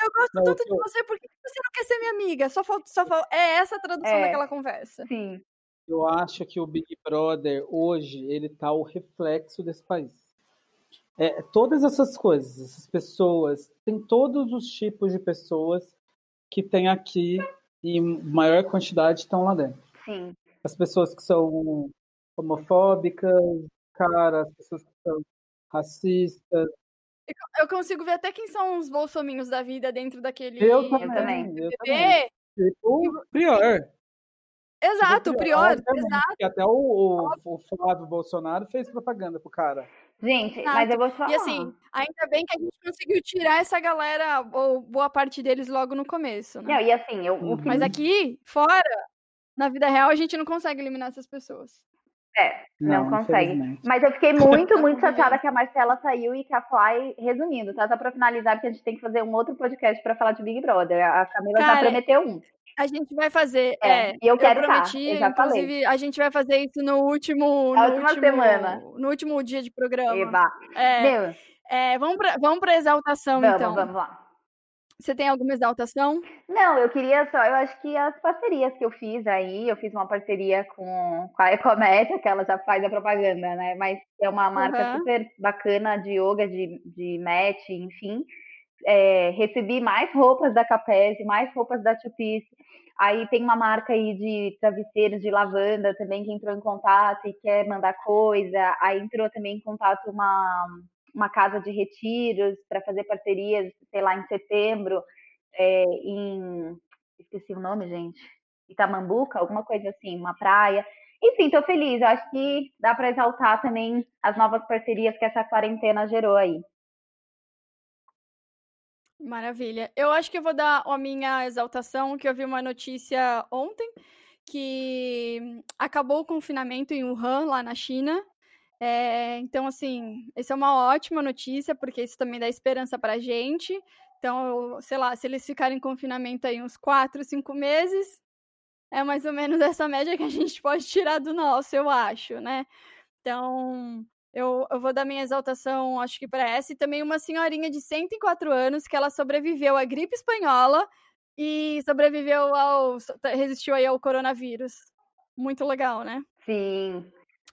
[SPEAKER 2] eu gosto
[SPEAKER 4] Não,
[SPEAKER 2] tanto de
[SPEAKER 4] eu-
[SPEAKER 2] você, por que você não quer ser minha amiga? Só falta, só falta, é essa a tradução
[SPEAKER 3] É.
[SPEAKER 2] daquela conversa.
[SPEAKER 3] Sim.
[SPEAKER 4] Eu acho que o Big Brother hoje ele tá o reflexo desse país. É, todas essas coisas, essas pessoas, tem todos os tipos de pessoas que tem aqui e em maior quantidade estão lá dentro.
[SPEAKER 3] Sim.
[SPEAKER 4] As pessoas que são homofóbicas, cara, as pessoas que são racistas.
[SPEAKER 2] Eu consigo ver até quem são os bolsominhos da vida dentro daquele.
[SPEAKER 4] Eu também,
[SPEAKER 3] também.
[SPEAKER 4] eu também. Tipo, pior.
[SPEAKER 2] Exato, o Prior.
[SPEAKER 4] também,
[SPEAKER 2] Exato.
[SPEAKER 4] Até o, o, o Flávio Bolsonaro fez propaganda pro cara.
[SPEAKER 3] Gente,
[SPEAKER 2] Exato.
[SPEAKER 3] mas eu vou falar.
[SPEAKER 2] E assim, ainda bem que a gente conseguiu tirar essa galera, ou boa parte deles, logo no começo, né?
[SPEAKER 3] Não, e assim, eu, o
[SPEAKER 4] Uhum.
[SPEAKER 2] Mas aqui, fora, na vida real, a gente não consegue eliminar essas pessoas.
[SPEAKER 3] É, não, consegue.
[SPEAKER 4] infelizmente.
[SPEAKER 3] Mas eu fiquei muito, muito chateada que a Marcela saiu e que a Fly, resumindo, tá? Só pra finalizar, porque a gente tem que fazer um outro podcast pra falar de Big Brother. A Camila já
[SPEAKER 2] Cara,
[SPEAKER 3] prometeu um.
[SPEAKER 2] A gente vai fazer.
[SPEAKER 3] É,
[SPEAKER 2] É,
[SPEAKER 3] e eu quero tá,
[SPEAKER 2] prometi,
[SPEAKER 3] eu já
[SPEAKER 2] inclusive, a gente vai fazer isso no último.
[SPEAKER 3] Na
[SPEAKER 2] no
[SPEAKER 3] última
[SPEAKER 2] último,
[SPEAKER 3] semana.
[SPEAKER 2] No último dia de programa.
[SPEAKER 3] Eba.
[SPEAKER 2] É,
[SPEAKER 3] Meu,
[SPEAKER 2] é, vamos, pra, vamos pra exaltação,
[SPEAKER 3] vamos,
[SPEAKER 2] então.
[SPEAKER 3] vamos lá.
[SPEAKER 2] Você tem alguma exaltação?
[SPEAKER 3] Não, eu queria só, eu acho que as parcerias que eu fiz aí, eu fiz uma parceria com, com a Ecomédia, que ela já faz a propaganda, né? Mas é uma marca
[SPEAKER 2] Aham.
[SPEAKER 3] super bacana de yoga, de, de match, enfim. É, recebi mais roupas da Capese, mais roupas da Two Piece. Aí tem uma marca aí de travesseiros de lavanda também que entrou em contato e quer mandar coisa. Aí entrou também em contato uma, uma casa de retiros para fazer parcerias, sei lá, em setembro, é, em. Esqueci o nome, gente. Itamambuca, alguma coisa assim, uma praia. Enfim, tô feliz. Eu acho que dá para exaltar também as novas parcerias que essa quarentena gerou aí.
[SPEAKER 2] Maravilha. Eu acho que eu vou dar a minha exaltação, que eu vi uma notícia ontem, que acabou o confinamento em Wuhan, lá na China. É, então, assim, isso é uma ótima notícia, porque isso também dá esperança pra gente. Então, sei lá, se eles ficarem em confinamento aí uns quatro, cinco meses, é mais ou menos essa média que a gente pode tirar do nosso, eu acho, né? Então, eu, eu vou dar minha exaltação, acho que para essa, e também uma senhorinha de 104 anos que ela sobreviveu à gripe espanhola e sobreviveu ao. resistiu aí ao coronavírus. Muito legal, né?
[SPEAKER 3] Sim.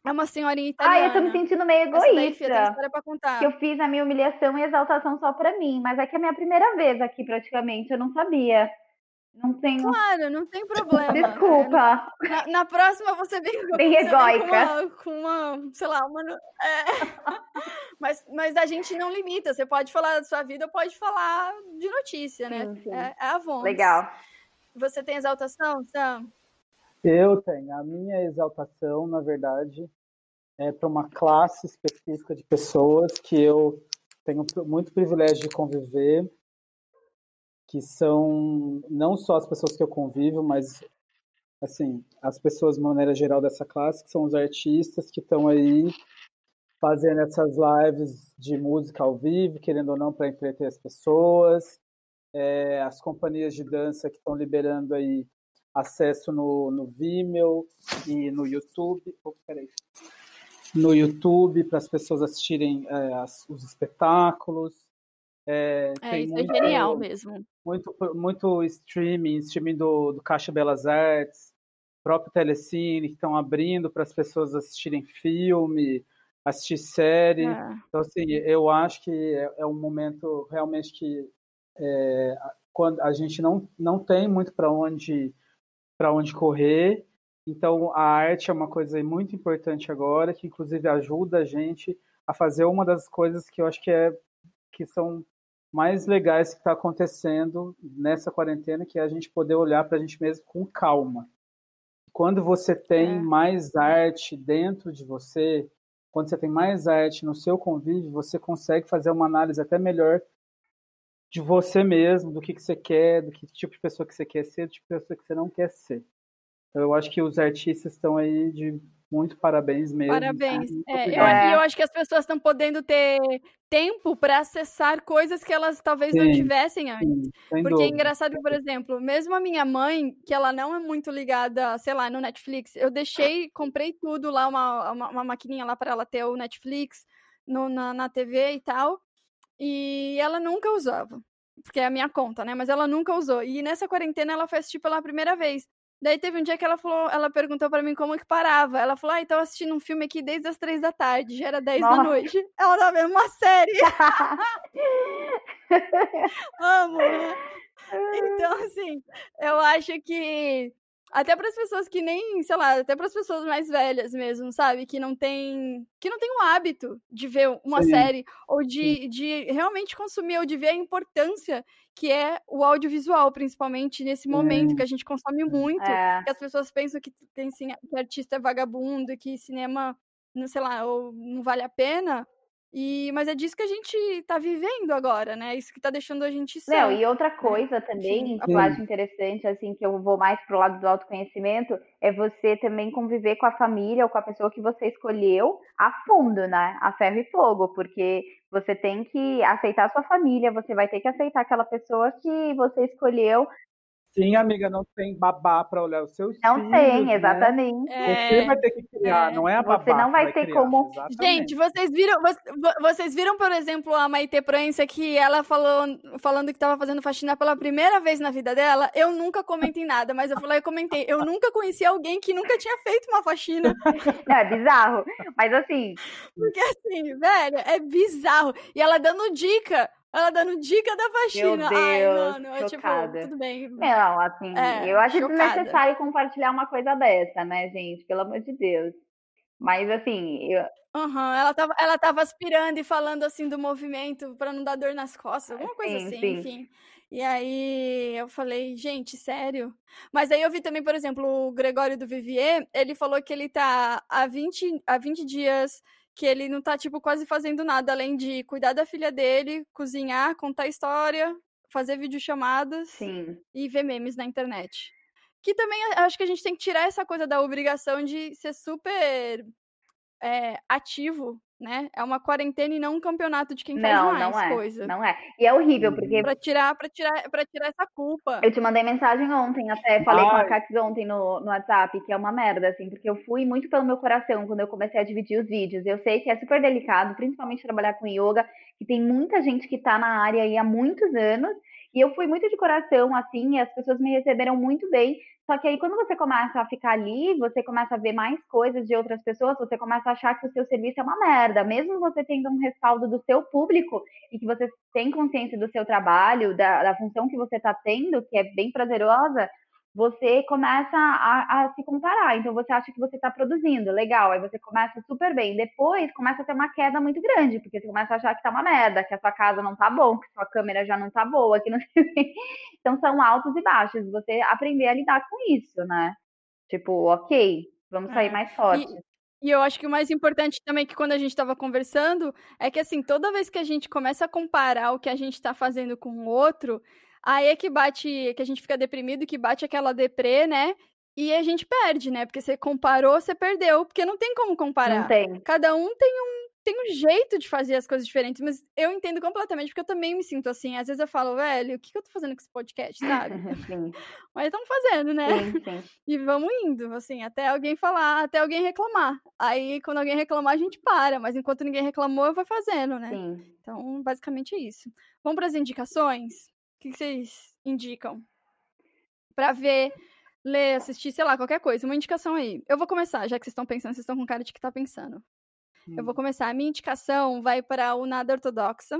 [SPEAKER 2] É uma senhorinha italiana.
[SPEAKER 3] Ah, eu tô me sentindo meio egoísta. Daí,
[SPEAKER 2] Fia, pra contar.
[SPEAKER 3] Que eu fiz a minha humilhação e exaltação só pra mim, mas é que é a minha primeira vez aqui, praticamente, eu não sabia. Não tenho.
[SPEAKER 2] Claro, não tem problema.
[SPEAKER 3] Desculpa.
[SPEAKER 2] É, na, na, próxima você vem,
[SPEAKER 3] Bem
[SPEAKER 2] você
[SPEAKER 3] egóica.
[SPEAKER 2] Vem com, uma, com uma, sei lá, uma. É. mas, mas a gente não limita. Você pode falar da sua vida, pode falar de notícia, né?
[SPEAKER 3] Sim, sim.
[SPEAKER 2] É, é a voz.
[SPEAKER 3] Legal.
[SPEAKER 2] Você tem exaltação, Sam?
[SPEAKER 4] Eu tenho. A minha exaltação, na verdade, é para uma classe específica de pessoas que eu tenho muito privilégio de conviver que são não só as pessoas que eu convivo, mas assim, as pessoas de maneira geral dessa classe, que são os artistas que estão aí fazendo essas lives de música ao vivo, querendo ou não, para entreter as pessoas, é, as companhias de dança que estão liberando aí acesso no, no Vimeo e no YouTube. Oh, peraí. No YouTube para as pessoas assistirem é, as, os espetáculos.
[SPEAKER 2] É, é isso muito, é genial mesmo.
[SPEAKER 4] Muito, muito streaming, streaming do, do Caixa Belas Artes, próprio Telecine, que estão abrindo para as pessoas assistirem filme, assistir série. É. Então, assim, eu acho que é, é um momento realmente que é, quando a gente não, não tem muito para onde para onde correr. Então, a arte é uma coisa muito importante agora, que inclusive ajuda a gente a fazer uma das coisas que eu acho que é que são mais legais que está acontecendo nessa quarentena, que é a gente poder olhar para a gente mesmo com calma. Quando você tem é. mais arte dentro de você, quando você tem mais arte no seu convívio, você consegue fazer uma análise até melhor de você mesmo, do que, que você quer, do que tipo de pessoa que você quer ser, do tipo de pessoa que você não quer ser. Então, eu acho que os artistas estão aí de muito parabéns mesmo.
[SPEAKER 2] Parabéns. É, eu, eu, acho que as pessoas estão podendo ter tempo para acessar coisas que elas talvez sim, não tivessem antes. Sim, Porque é dúvida. é engraçado, por exemplo, mesmo a minha mãe, que ela não é muito ligada, sei lá, no Netflix, eu deixei, comprei tudo lá, uma, uma, uma maquininha lá para ela ter o Netflix no, na, na TV e tal. E ela nunca usava. Porque é a minha conta, né? Mas ela nunca usou. E nessa quarentena ela foi assistir pela primeira vez. Daí teve um dia que ela falou, ela perguntou para mim como que parava. Ela falou: "Ah, então assistindo um filme aqui desde as três da tarde, já era dez da noite". Ela tava vendo uma série. Amo, né? Então, assim, eu acho que até para as pessoas que nem, sei lá, até para as pessoas mais velhas mesmo, sabe? Que não tem, que não tem o hábito de ver uma Sim. série ou de, de realmente consumir ou de ver a importância que é o audiovisual, principalmente nesse momento que a gente consome muito, é. que as pessoas pensam que tem que artista é vagabundo, que cinema, não sei lá, ou não vale a pena. E, mas é disso que a gente está vivendo agora, né? Isso que está deixando a gente ser.
[SPEAKER 3] Não, e outra né? coisa também Sim. que eu acho interessante, assim, que eu vou mais pro lado do autoconhecimento, é você também conviver com a família ou com a pessoa que você escolheu a fundo, né? A ferro e fogo, porque você tem que aceitar a sua família, você vai ter que aceitar aquela pessoa que você escolheu
[SPEAKER 4] Sim, amiga, não tem babá para olhar os seus
[SPEAKER 3] não
[SPEAKER 4] filhos.
[SPEAKER 3] Não tem, né? exatamente.
[SPEAKER 4] Né? Você vai ter que criar, é. não é a babá.
[SPEAKER 3] Você não vai,
[SPEAKER 4] ter
[SPEAKER 3] como.
[SPEAKER 4] Exatamente.
[SPEAKER 2] Gente, vocês viram, vocês viram, por exemplo, a Maite Prança que ela falou, falando que estava fazendo faxina pela primeira vez na vida dela? Eu nunca comentei nada, mas eu fui lá e comentei. Eu nunca conheci alguém que nunca tinha feito uma faxina.
[SPEAKER 3] Não, é bizarro. Mas assim.
[SPEAKER 2] Porque assim, velho, é bizarro. E ela dando dica ela dando dica da faxina. Meu Deus, Ai, mano, é tipo, tudo bem.
[SPEAKER 3] Não, assim, é, eu acho chocada. desnecessário compartilhar uma coisa dessa, né, gente? Pelo amor de Deus. Mas assim, eu.
[SPEAKER 2] Uhum, ela, tava, ela tava aspirando e falando assim do movimento para não dar dor nas costas, alguma coisa sim, assim, sim. enfim. E aí eu falei, gente, sério? Mas aí eu vi também, por exemplo, o Gregório do Vivier, ele falou que ele tá há 20, há 20 dias que ele não tá, tipo, quase fazendo nada além de cuidar da filha dele, cozinhar, contar história, fazer videochamadas
[SPEAKER 3] Sim.
[SPEAKER 2] e ver memes na internet. que também acho que a gente tem que tirar essa coisa da obrigação de ser super é, ativo né? É uma quarentena e não um campeonato de quem
[SPEAKER 3] não,
[SPEAKER 2] faz mais
[SPEAKER 3] não é,
[SPEAKER 2] coisa.
[SPEAKER 3] Não é. E é horrível, porque.
[SPEAKER 2] Pra tirar, pra tirar, pra tirar essa culpa.
[SPEAKER 3] Eu te mandei mensagem ontem, até falei Ai. com a Catis ontem no, no WhatsApp, que é uma merda, assim, porque eu fui muito pelo meu coração quando eu comecei a dividir os vídeos. Eu sei que é super delicado, principalmente trabalhar com yoga, que tem muita gente que tá na área aí há muitos anos. E eu fui muito de coração, assim, e as pessoas me receberam muito bem. Só que aí, quando você começa a ficar ali, você começa a ver mais coisas de outras pessoas, você começa a achar que o seu serviço é uma merda. Mesmo você tendo um respaldo do seu público e que você tem consciência do seu trabalho, da, da função que você está tendo, que é bem prazerosa, você começa a, a, se comparar. Então você acha que você está produzindo, legal, aí você começa super bem. Depois começa a ter uma queda muito grande, porque você começa a achar que está uma merda, que a sua casa não está bom, que sua câmera já não está boa, que não Então são altos e baixos. Você aprender a lidar com isso, né? Tipo, ok, vamos sair é. mais forte.
[SPEAKER 2] E... E eu acho que o mais importante também que quando a gente estava conversando é que assim, toda vez que a gente começa a comparar o que a gente está fazendo com o outro, Aí é que bate, que a gente fica deprimido, que bate aquela deprê, né? E a gente perde, né? Porque você comparou, você perdeu, porque não tem como comparar.
[SPEAKER 3] Não tem.
[SPEAKER 2] Cada um tem um, tem um jeito de fazer as coisas diferentes, mas eu entendo completamente, porque eu também me sinto assim. Às vezes eu falo, velho, o que, que eu tô fazendo com esse podcast, sabe? mas estamos fazendo, né?
[SPEAKER 3] Sim, sim.
[SPEAKER 2] E vamos indo, assim, até alguém falar, até alguém reclamar. Aí, quando alguém reclamar, a gente para, mas enquanto ninguém reclamou, eu vou fazendo, né?
[SPEAKER 3] Sim.
[SPEAKER 2] Então, basicamente é isso. Vamos para as indicações? O que vocês indicam? Pra ver, ler, assistir, sei lá, qualquer coisa. Uma indicação aí. Eu vou começar, já que vocês estão pensando, vocês estão com cara de que tá pensando. Hum. Eu vou hum. começar. A minha indicação vai para o Nada Ortodoxa,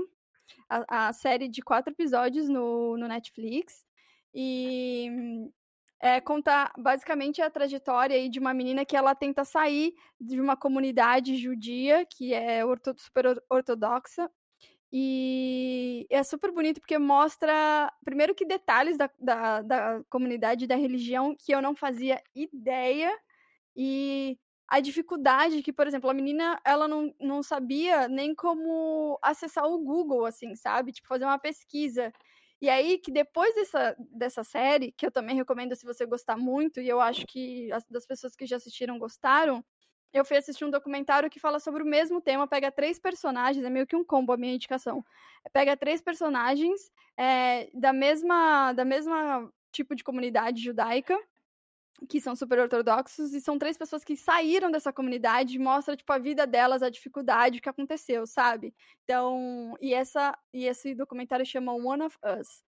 [SPEAKER 2] a, a série de quatro episódios no, no Netflix. E é, conta basicamente a trajetória aí de uma menina que ela tenta sair de uma comunidade judia que é orto, super ortodoxa e é super bonito porque mostra, primeiro, que detalhes da, da, da comunidade da religião que eu não fazia ideia. E a dificuldade que, por exemplo, a menina, ela não, não sabia nem como acessar o Google, assim, sabe? Tipo, fazer uma pesquisa. E aí, que depois dessa, dessa série, que eu também recomendo se você gostar muito, e eu acho que as das pessoas que já assistiram gostaram, eu fui assistir um documentário que fala sobre o mesmo tema, pega três personagens, é meio que um combo a minha indicação. Pega três personagens é, da mesma da mesma tipo de comunidade judaica, que são super ortodoxos, e são três pessoas que saíram dessa comunidade e mostra, tipo, a vida delas, a dificuldade, o que aconteceu, sabe? Então, e, essa, e esse documentário chama One of Us.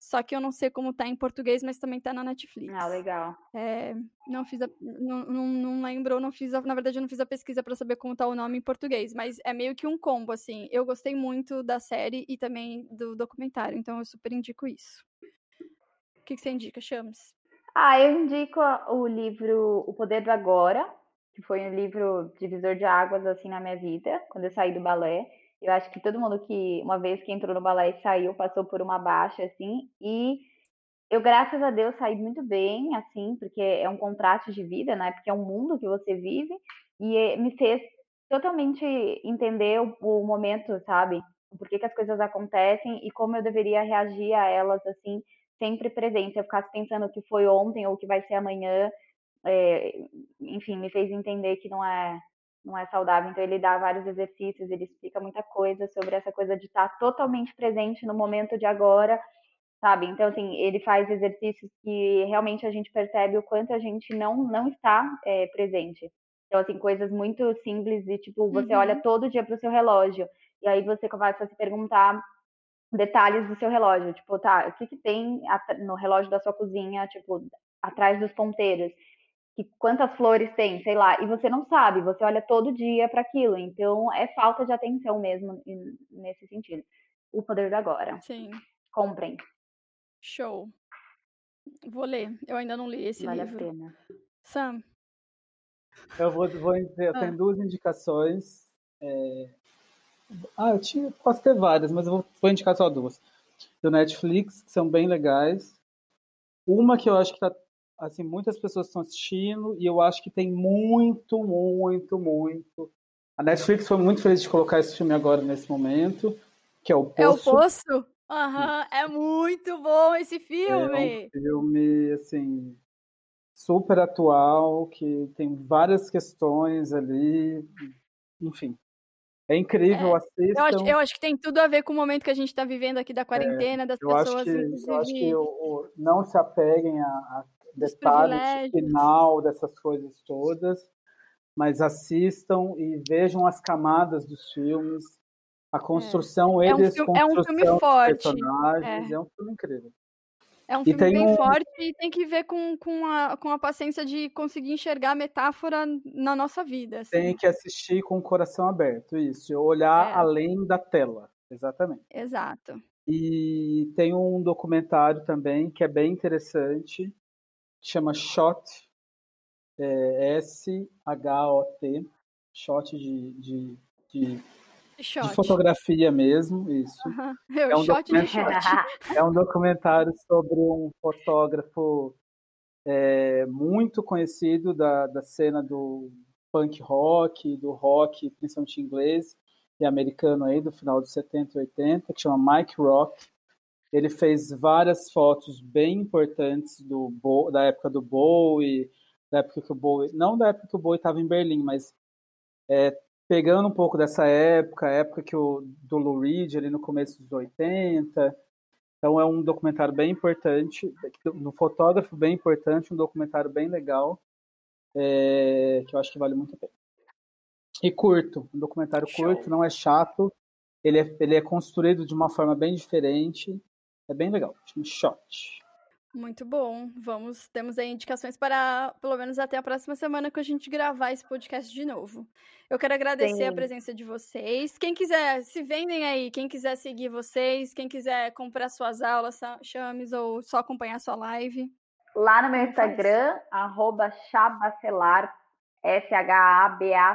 [SPEAKER 2] Só que eu não sei como tá em português, mas também tá na Netflix.
[SPEAKER 3] Ah, legal.
[SPEAKER 2] É, não fiz a, não, não, não lembro, não fiz a, na verdade eu não fiz a pesquisa para saber como tá o nome em português, mas é meio que um combo assim. Eu gostei muito da série e também do documentário, então eu super indico isso. O que, que você indica, Chames?
[SPEAKER 3] Ah, eu indico o livro O Poder do Agora, que foi um livro divisor de águas assim na minha vida, quando eu saí do balé. Eu acho que todo mundo que, uma vez que entrou no balé e saiu, passou por uma baixa, assim, e eu, graças a Deus, saí muito bem, assim, porque é um contraste de vida, né? Porque é um mundo que você vive, e me fez totalmente entender o, o momento, sabe? Por que, que as coisas acontecem e como eu deveria reagir a elas, assim, sempre presente. Se eu ficasse pensando o que foi ontem ou o que vai ser amanhã, é, enfim, me fez entender que não é não é saudável. Então ele dá vários exercícios, ele explica muita coisa sobre essa coisa de estar totalmente presente no momento de agora, sabe? Então assim, ele faz exercícios que realmente a gente percebe o quanto a gente não não está é, presente. Então assim, coisas muito simples de tipo, você uhum. olha todo dia para o seu relógio e aí você começa a se perguntar detalhes do seu relógio, tipo, tá, o que que tem no relógio da sua cozinha, tipo, atrás dos ponteiros? Que quantas flores tem, sei lá, e você não sabe, você olha todo dia para aquilo, então é falta de atenção mesmo nesse sentido. O poder do agora.
[SPEAKER 2] Sim.
[SPEAKER 3] Comprem.
[SPEAKER 2] Show. Vou ler. Eu ainda não li esse
[SPEAKER 3] vale
[SPEAKER 2] livro.
[SPEAKER 3] Vale a pena.
[SPEAKER 2] Sam.
[SPEAKER 4] Eu vou, vou eu tenho ah. duas indicações. É... Ah, eu tinha, posso ter várias, mas eu vou, vou indicar só duas. Do Netflix, que são bem legais. Uma que eu acho que está assim, muitas pessoas estão assistindo e eu acho que tem muito, muito, muito. A Netflix foi muito feliz de colocar esse filme agora nesse momento, que é o Poço.
[SPEAKER 2] É o Poço? Aham, uhum, é muito bom esse filme.
[SPEAKER 4] É um filme, assim, super atual, que tem várias questões ali, enfim. É incrível,
[SPEAKER 2] É,
[SPEAKER 4] assistam.
[SPEAKER 2] Eu acho, eu acho que tem tudo a ver com o momento que a gente está vivendo aqui da quarentena, das
[SPEAKER 4] É, Eu acho
[SPEAKER 2] pessoas,
[SPEAKER 4] que, eu acho que o- não se apeguem a, a detalhes final dessas coisas todas, mas assistam e vejam as camadas dos filmes, a construção
[SPEAKER 2] É um
[SPEAKER 4] e
[SPEAKER 2] filme- é um filme
[SPEAKER 4] desconstrução
[SPEAKER 2] forte.
[SPEAKER 4] personagens. É. um filme incrível.
[SPEAKER 2] É um
[SPEAKER 4] E
[SPEAKER 2] filme bem
[SPEAKER 4] um-
[SPEAKER 2] forte e tem que ver com, com, a, com a paciência de conseguir enxergar a metáfora na nossa vida. assim.
[SPEAKER 4] Tem que assistir com o coração aberto, isso, olhar
[SPEAKER 2] É.
[SPEAKER 4] além da tela, exatamente.
[SPEAKER 2] Exato.
[SPEAKER 4] E tem um documentário também que é bem interessante, chama Shot, é, S-H-O-T, Shot de, de, de, de
[SPEAKER 2] Shot.
[SPEAKER 4] fotografia mesmo, isso.
[SPEAKER 2] Eu,
[SPEAKER 4] É um
[SPEAKER 2] shot de
[SPEAKER 4] documentário.
[SPEAKER 2] shot.
[SPEAKER 4] É um documentário sobre um fotógrafo é, muito conhecido da, da cena do punk rock, do rock, principalmente inglês e americano aí, do final dos 70 e 80, que chama Mike Rock. Ele fez várias fotos bem importantes do Bo- da época do Bowie, da época que o Bowie, não da época que o Bowie estava em Berlim, mas é, pegando um pouco dessa época, a época que o do Lou Reed ali no começo dos 80. Então é um documentário bem importante, um fotógrafo bem importante, um documentário bem legal, é, que eu acho que vale muito a pena. E curto, um documentário
[SPEAKER 2] Show.
[SPEAKER 4] curto, não é chato, ele é, ele é construído de uma forma bem diferente, é bem legal, chama Shot.
[SPEAKER 2] Muito bom. Vamos, temos aí indicações para pelo menos até a próxima semana que a gente gravar esse podcast de novo. Eu quero agradecer a
[SPEAKER 3] Sim.
[SPEAKER 2] presença de vocês. Quem quiser, se vendem aí, quem quiser seguir vocês, quem quiser comprar suas aulas, chames ou só acompanhar sua live.
[SPEAKER 3] Lá no meu
[SPEAKER 2] faz?
[SPEAKER 3] Instagram, arroba chabacelar, S-H-A-B-A-C-E-L-L-A-R,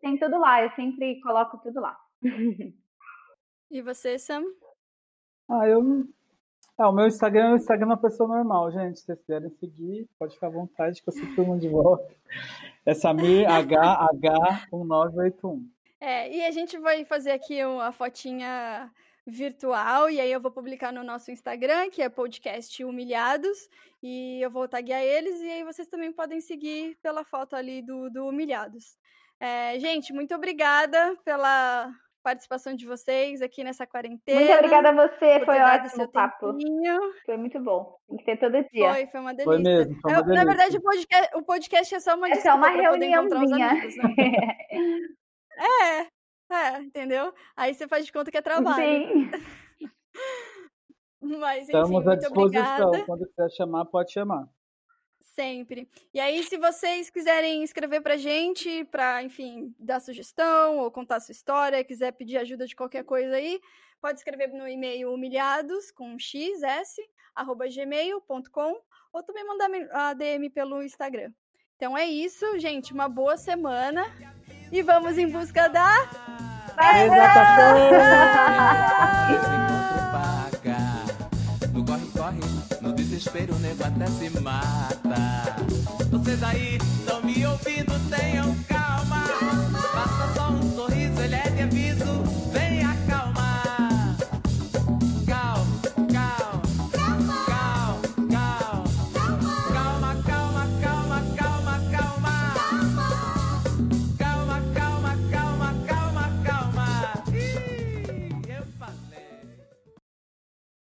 [SPEAKER 3] tem tudo lá, eu sempre coloco tudo lá.
[SPEAKER 2] E você, Sam?
[SPEAKER 4] Ah, eu ah, o meu Instagram é o Instagram de uma pessoa normal, gente. Se vocês quiserem seguir, pode ficar à vontade que eu sempre turma de volta. É Samir HH1981.
[SPEAKER 2] É, e a gente vai fazer aqui um- a fotinha virtual, e aí eu vou publicar no nosso Instagram, que é podcast Humilhados, e eu vou taguear eles, e aí vocês também podem seguir pela foto ali do, do Humilhados. É, gente, muito obrigada pela participação de vocês aqui nessa quarentena.
[SPEAKER 3] Muito obrigada a você, foi ótimo
[SPEAKER 2] seu
[SPEAKER 3] o papo.
[SPEAKER 2] tempinho.
[SPEAKER 3] Foi muito bom. Tem que ter todo dia.
[SPEAKER 2] Foi, foi uma delícia.
[SPEAKER 4] Foi mesmo, foi uma delícia.
[SPEAKER 2] Na verdade, o podcast, o podcast é só uma
[SPEAKER 3] É
[SPEAKER 2] desculpa
[SPEAKER 3] só uma
[SPEAKER 2] pra poder encontrar os
[SPEAKER 3] reuniãozinha.
[SPEAKER 2] amigos, né? É, é, entendeu? Aí você faz de conta que é trabalho.
[SPEAKER 3] Sim.
[SPEAKER 2] Mas, enfim,
[SPEAKER 4] Estamos à
[SPEAKER 2] muito
[SPEAKER 4] disposição.
[SPEAKER 2] obrigada.
[SPEAKER 4] Quando quiser chamar, pode chamar.
[SPEAKER 2] Sempre. E aí, se vocês quiserem escrever pra gente, pra, enfim, dar sugestão ou contar sua história, quiser pedir ajuda de qualquer coisa aí, pode escrever no e-mail humilhados, com xs, arroba gmail.com, ou também mandar a DM pelo Instagram. Então é isso, gente. Uma boa semana. E vamos em busca da.
[SPEAKER 1] Esse desespero o nego até se mata. Vocês aí estão me ouvindo, tenham calma.